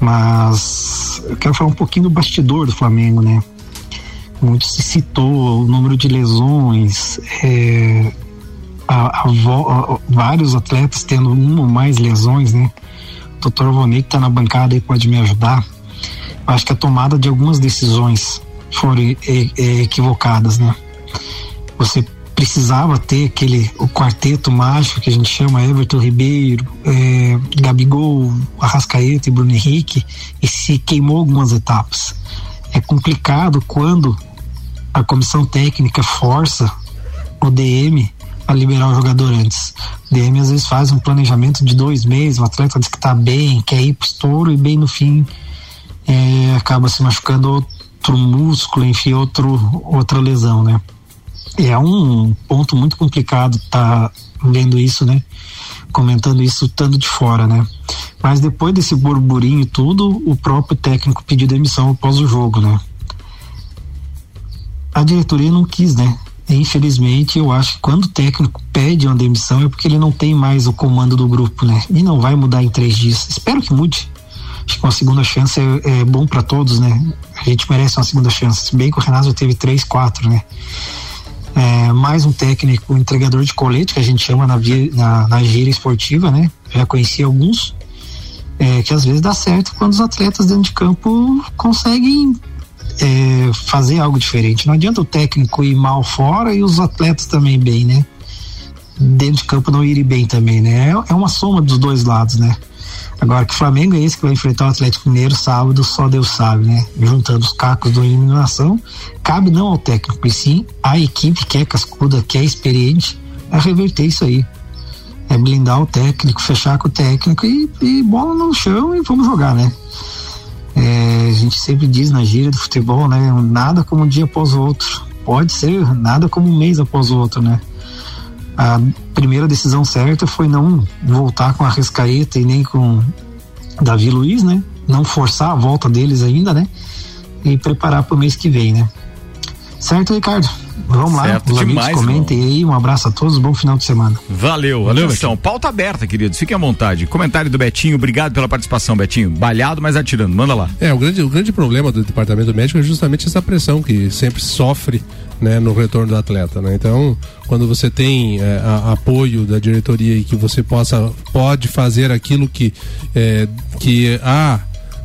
Mas eu quero falar um pouquinho do bastidor do Flamengo, né? Muito se citou o número de lesões, é, a- a a- vários atletas tendo uma ou mais lesões, né? O doutor Vonei que está na bancada aí pode me ajudar. Eu acho que a tomada de algumas decisões foram equivocadas, né? Você precisava ter aquele o quarteto mágico que a gente chama Everton Ribeiro, é, Gabigol, Arrascaeta e Bruno Henrique e se queimou algumas etapas. É complicado quando a comissão técnica força o DM a liberar o jogador antes. O DM às vezes faz um planejamento de dois meses, o atleta diz que tá bem, quer ir pro estouro e bem no fim é, acaba se machucando outro músculo, enfim, outro, outra lesão, né? E é um ponto muito complicado tá vendo isso, né? Comentando isso estando de fora, né? Mas depois desse burburinho e tudo, o próprio técnico pediu demissão após o jogo, né? A diretoria não quis, né? Infelizmente, eu acho que quando o técnico pede uma demissão é porque ele não tem mais o comando do grupo, né? E não vai mudar em três dias. Espero que mude. Acho que uma segunda chance é, é bom para todos, né? A gente merece uma segunda chance. Se bem que o Renato já teve três, quatro, né? É, mais um técnico, um entregador de colete, que a gente chama na, na, na esportiva, né? Já conheci alguns, é, que às vezes dá certo quando os atletas dentro de campo conseguem é, fazer algo diferente. Não adianta o técnico ir mal fora e os atletas também bem, né? Dentro de campo não irem bem também, né? É, é uma soma dos dois lados, né? Agora, que Flamengo é esse que vai enfrentar o Atlético Mineiro sábado, só Deus sabe, né? Juntando os cacos da eliminação, cabe não ao técnico, e sim à equipe que é cascuda, que é experiente, a reverter isso aí. É blindar o técnico, fechar com o técnico e, e bola no chão e vamos jogar, né? É, a gente sempre diz na gíria do futebol, né? Nada como um dia após o outro. Pode ser nada como um mês após o outro, né? A primeira decisão certa foi não voltar com a Rescaeta e nem com Davi Luiz, né? Não forçar a volta deles ainda, né? E preparar para o mês que vem, né? Certo, Ricardo? Vamos lá, Certo os amigos demais, comentem aí. Um abraço a todos, bom final de semana. Valeu, Valeu, atenção. Pauta aberta, queridos. Fiquem à vontade. Comentário do Betinho, obrigado pela participação, Betinho. Balhado, mas atirando. Manda lá. É, o grande, o grande problema do departamento médico é justamente essa pressão que sempre sofre né, no retorno do atleta. Né? Então, quando você tem é, a- apoio da diretoria e que você possa pode fazer aquilo que, é, que a,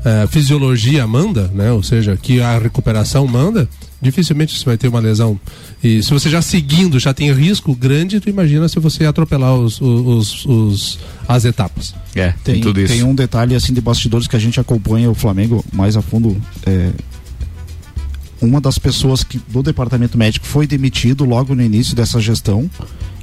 é, fisiologia manda, né? ou seja, que a recuperação manda, dificilmente você vai ter uma lesão. E se você já seguindo já tem risco grande, tu imagina se você atropelar os, os, os- as etapas. É, Tem, tem um detalhe assim de bastidores que a gente acompanha o Flamengo mais a fundo. é, uma das pessoas que do departamento médico foi demitido logo no início dessa gestão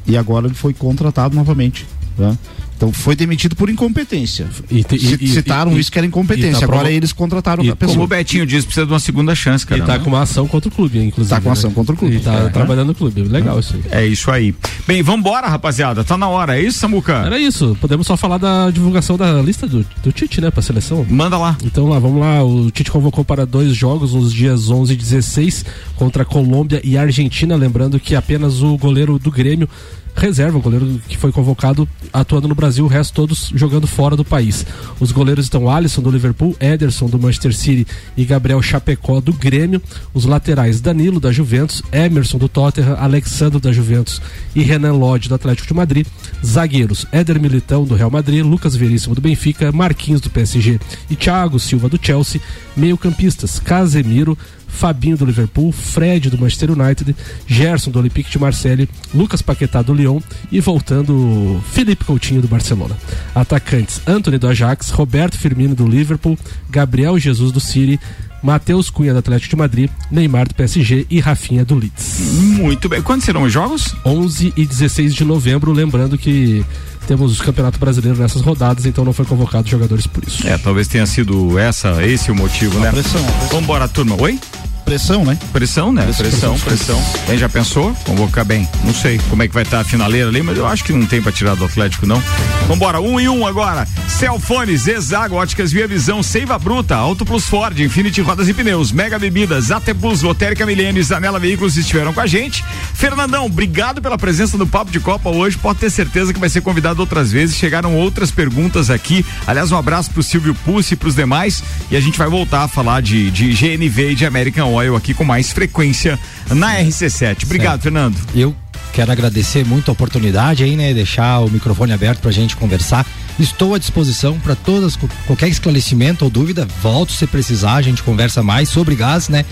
e agora ele foi contratado novamente. né? Então foi demitido por incompetência. e- e- Citaram e- isso que era incompetência. tá agora eles contrataram e a pessoa. Como o Betinho disse, precisa de uma segunda chance, cara. E tá né? com uma ação contra o clube, inclusive. Tá com ação né? contra o clube. E tá É. trabalhando no clube. Legal isso aí. É isso aí. Bem, vambora, rapaziada. Tá na hora, é isso, Samuca? Era isso. Podemos só falar da divulgação da lista do, do Tite, né, pra seleção? Manda lá. Então lá, vamos lá. O Tite convocou para dois jogos nos dias 11 e 16 contra Colômbia e Argentina. Lembrando que apenas o goleiro do Grêmio reserva, o goleiro que foi convocado atuando no Brasil, o resto todos jogando fora do país. Os goleiros estão Alisson do Liverpool, Ederson do Manchester City e Gabriel Chapecó do Grêmio. Os laterais Danilo da Juventus, Emerson do Tottenham, Alexandre da Juventus e Renan Lodge do Atlético de Madrid. Zagueiros Éder Militão do Real Madrid, Lucas Veríssimo do Benfica, Marquinhos do PSG e Thiago Silva do Chelsea. Meio-campistas Casemiro, Fabinho do Liverpool, Fred do Manchester United, Gerson do Olympique de Marseille, Lucas Paquetá do Lyon e voltando Felipe Coutinho do Barcelona. Atacantes Anthony do Ajax, Roberto Firmino do Liverpool, Gabriel Jesus do City, Matheus Cunha do Atlético de Madrid, Neymar do PSG e Rafinha do Leeds. Muito bem. Quando serão os jogos? 11 e 16 de novembro, lembrando que temos o Campeonato Brasileiro nessas rodadas, então não foi convocado jogadores por isso. É, talvez tenha sido essa, esse o motivo, né? pressão, a pressão. Vambora, turma. Oi? Pressão, né? Pressão, né? Pressão, pressão. Bem, já pensou? Convocar bem. Não sei como é que vai estar a finaleira ali, mas eu acho que não tem pra tirar do Atlético, não. Vambora, um e um agora. Celfones, Exago, Óticas Via Visão, Seiva Bruta, Auto Plus Ford, Infinity Rodas e Pneus, Mega Bebidas, AT Plus, Lotérica Milênio e Zanela Veículos estiveram com a gente. Fernandão, obrigado pela presença no Papo de Copa hoje. Pode ter certeza que vai ser convidado outras vezes. Chegaram outras perguntas aqui. Aliás, um abraço pro Silvio Pussi e pros demais. E a gente vai voltar a falar de, de GNV e de American Oil aqui com mais frequência na RC7. Obrigado, Certo. Fernando. Eu quero agradecer muito a oportunidade aí, né? Deixar o microfone aberto pra gente conversar. Estou à disposição para todas, qualquer esclarecimento ou dúvida, volto se precisar, a gente conversa mais sobre gás, né?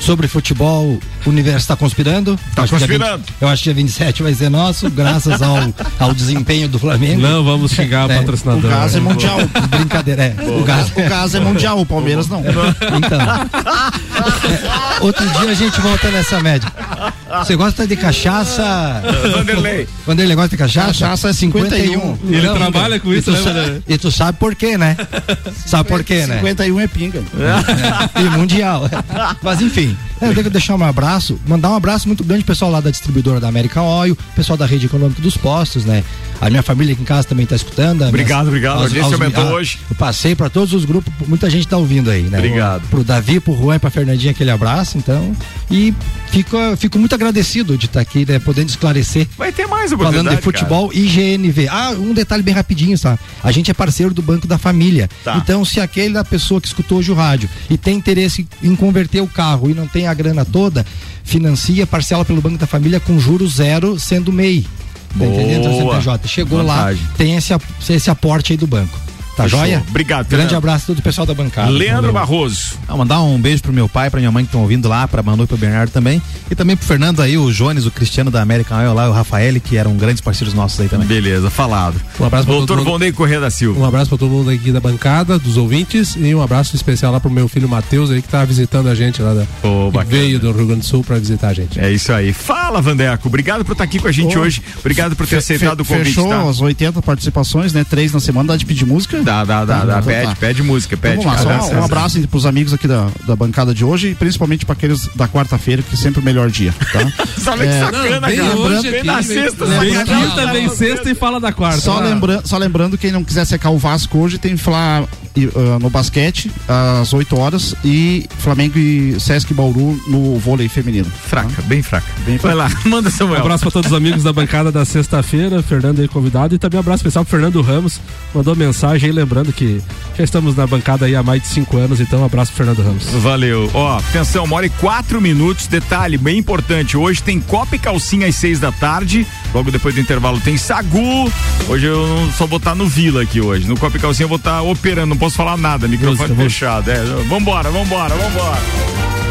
Sobre futebol, o universo está conspirando. Tá que dia conspirando. 20 eu acho que dia 27 vai ser nosso, graças ao, ao desempenho do Flamengo. Não vamos xingar o É, patrocinador. O gás é mundial. Brincadeira, é. O gás, o gás é mundial, o Palmeiras não. Então. É, outro dia a gente volta nessa média. Você gosta de cachaça? Vanderlei. Vanderlei gosta de cachaça? Cachaça é 51. Ele Não, trabalha com e isso, tu né? E tu sabe por quê, né? Sabe por quê, né? 51 é pinga. É, e mundial. Mas enfim, eu tenho que deixar um abraço, mandar um abraço muito grande pro pessoal lá da distribuidora da American Oil, pessoal da rede econômica dos postos, né? A minha família aqui em casa também tá escutando. a Obrigado, minhas- obrigado. A aos- audiência aos- aumentou ah, hoje. Eu passei pra todos os grupos, muita gente tá ouvindo aí, né? Obrigado. Pro Davi, pro Juan e pra Fernandinha aquele abraço, então. E fico, fico muito agradecido de estar aqui, né? Podendo esclarecer. Vai ter mais Falando oportunidade. de futebol e GNV. Ah, um detalhe bem rapidinho, tá? A gente é parceiro do Banco da Família. Tá. Então, se aquele da pessoa que escutou hoje o rádio e tem interesse em converter o carro e não tem a grana toda, financia, parcela pelo Banco da Família com juros zero, sendo MEI. Tá entendendo? Então, CNPJ. Chegou Vantagem. lá, tem esse, esse aporte aí do banco. Tá Fechou. joia? Obrigado, Grande Fernando. abraço a todo o pessoal da bancada. Leandro Valeu. Barroso. Ah, mandar um beijo pro meu pai, pra minha mãe que estão ouvindo lá, pra Manu e pro Bernardo também. E também pro Fernando aí, o Jones, o Cristiano da American Oil lá, o Rafael, que eram grandes parceiros nossos aí também. Beleza, falado. Um abraço pra Doutor todo mundo. Vondei Corrêa da Silva. Um abraço pra todo mundo aqui da bancada, dos ouvintes, e um abraço especial lá pro meu filho Matheus aí que tá visitando a gente lá da. Ô, que bacana. veio do Rio Grande do Sul pra visitar a gente. É isso aí. Fala, Vandeco. Obrigado por estar aqui com a gente Ô, hoje. Obrigado por ter Fe- aceitado o convite. Fechou tá? as 80 participações, né? Três na semana, dá de pedir música. Dá, dá, dá, Tá, dá. então Pede, tá. pede música, pede. Então, vamos lá, só um abraço para os amigos aqui da, da bancada de hoje e principalmente para aqueles da quarta-feira, que é sempre o melhor dia, tá? Olha que sacana, Não, vem cara. hoje Vem aqui, na vem- sexta, vem sacanagem. quinta, vem sexta e fala da quarta. Só, Ah. lembra, só lembrando, quem não quiser secar o Vasco hoje, tem Flá e, ah, no basquete às 8 horas e Flamengo e Sesc Bauru no vôlei feminino. Fraca, bem fraca. Bem Vai lá, manda Um Samuel. abraço para todos os amigos da bancada da sexta-feira, Fernando aí convidado, e também um abraço especial pro Fernando Ramos, mandou mensagem aí lembrando que já estamos na bancada aí há mais de cinco anos, então um abraço pro Fernando Ramos. Valeu. Ó, atenção, mora em quatro minutos. Detalhe bem importante: hoje tem Copa e Calcinha às seis da tarde. Logo depois do intervalo tem Sagu. Hoje eu não só vou estar no Vila aqui hoje. No Copa e Calcinha eu vou estar operando, não posso falar nada, microfone Música, fechado. É, vambora, vambora, vambora.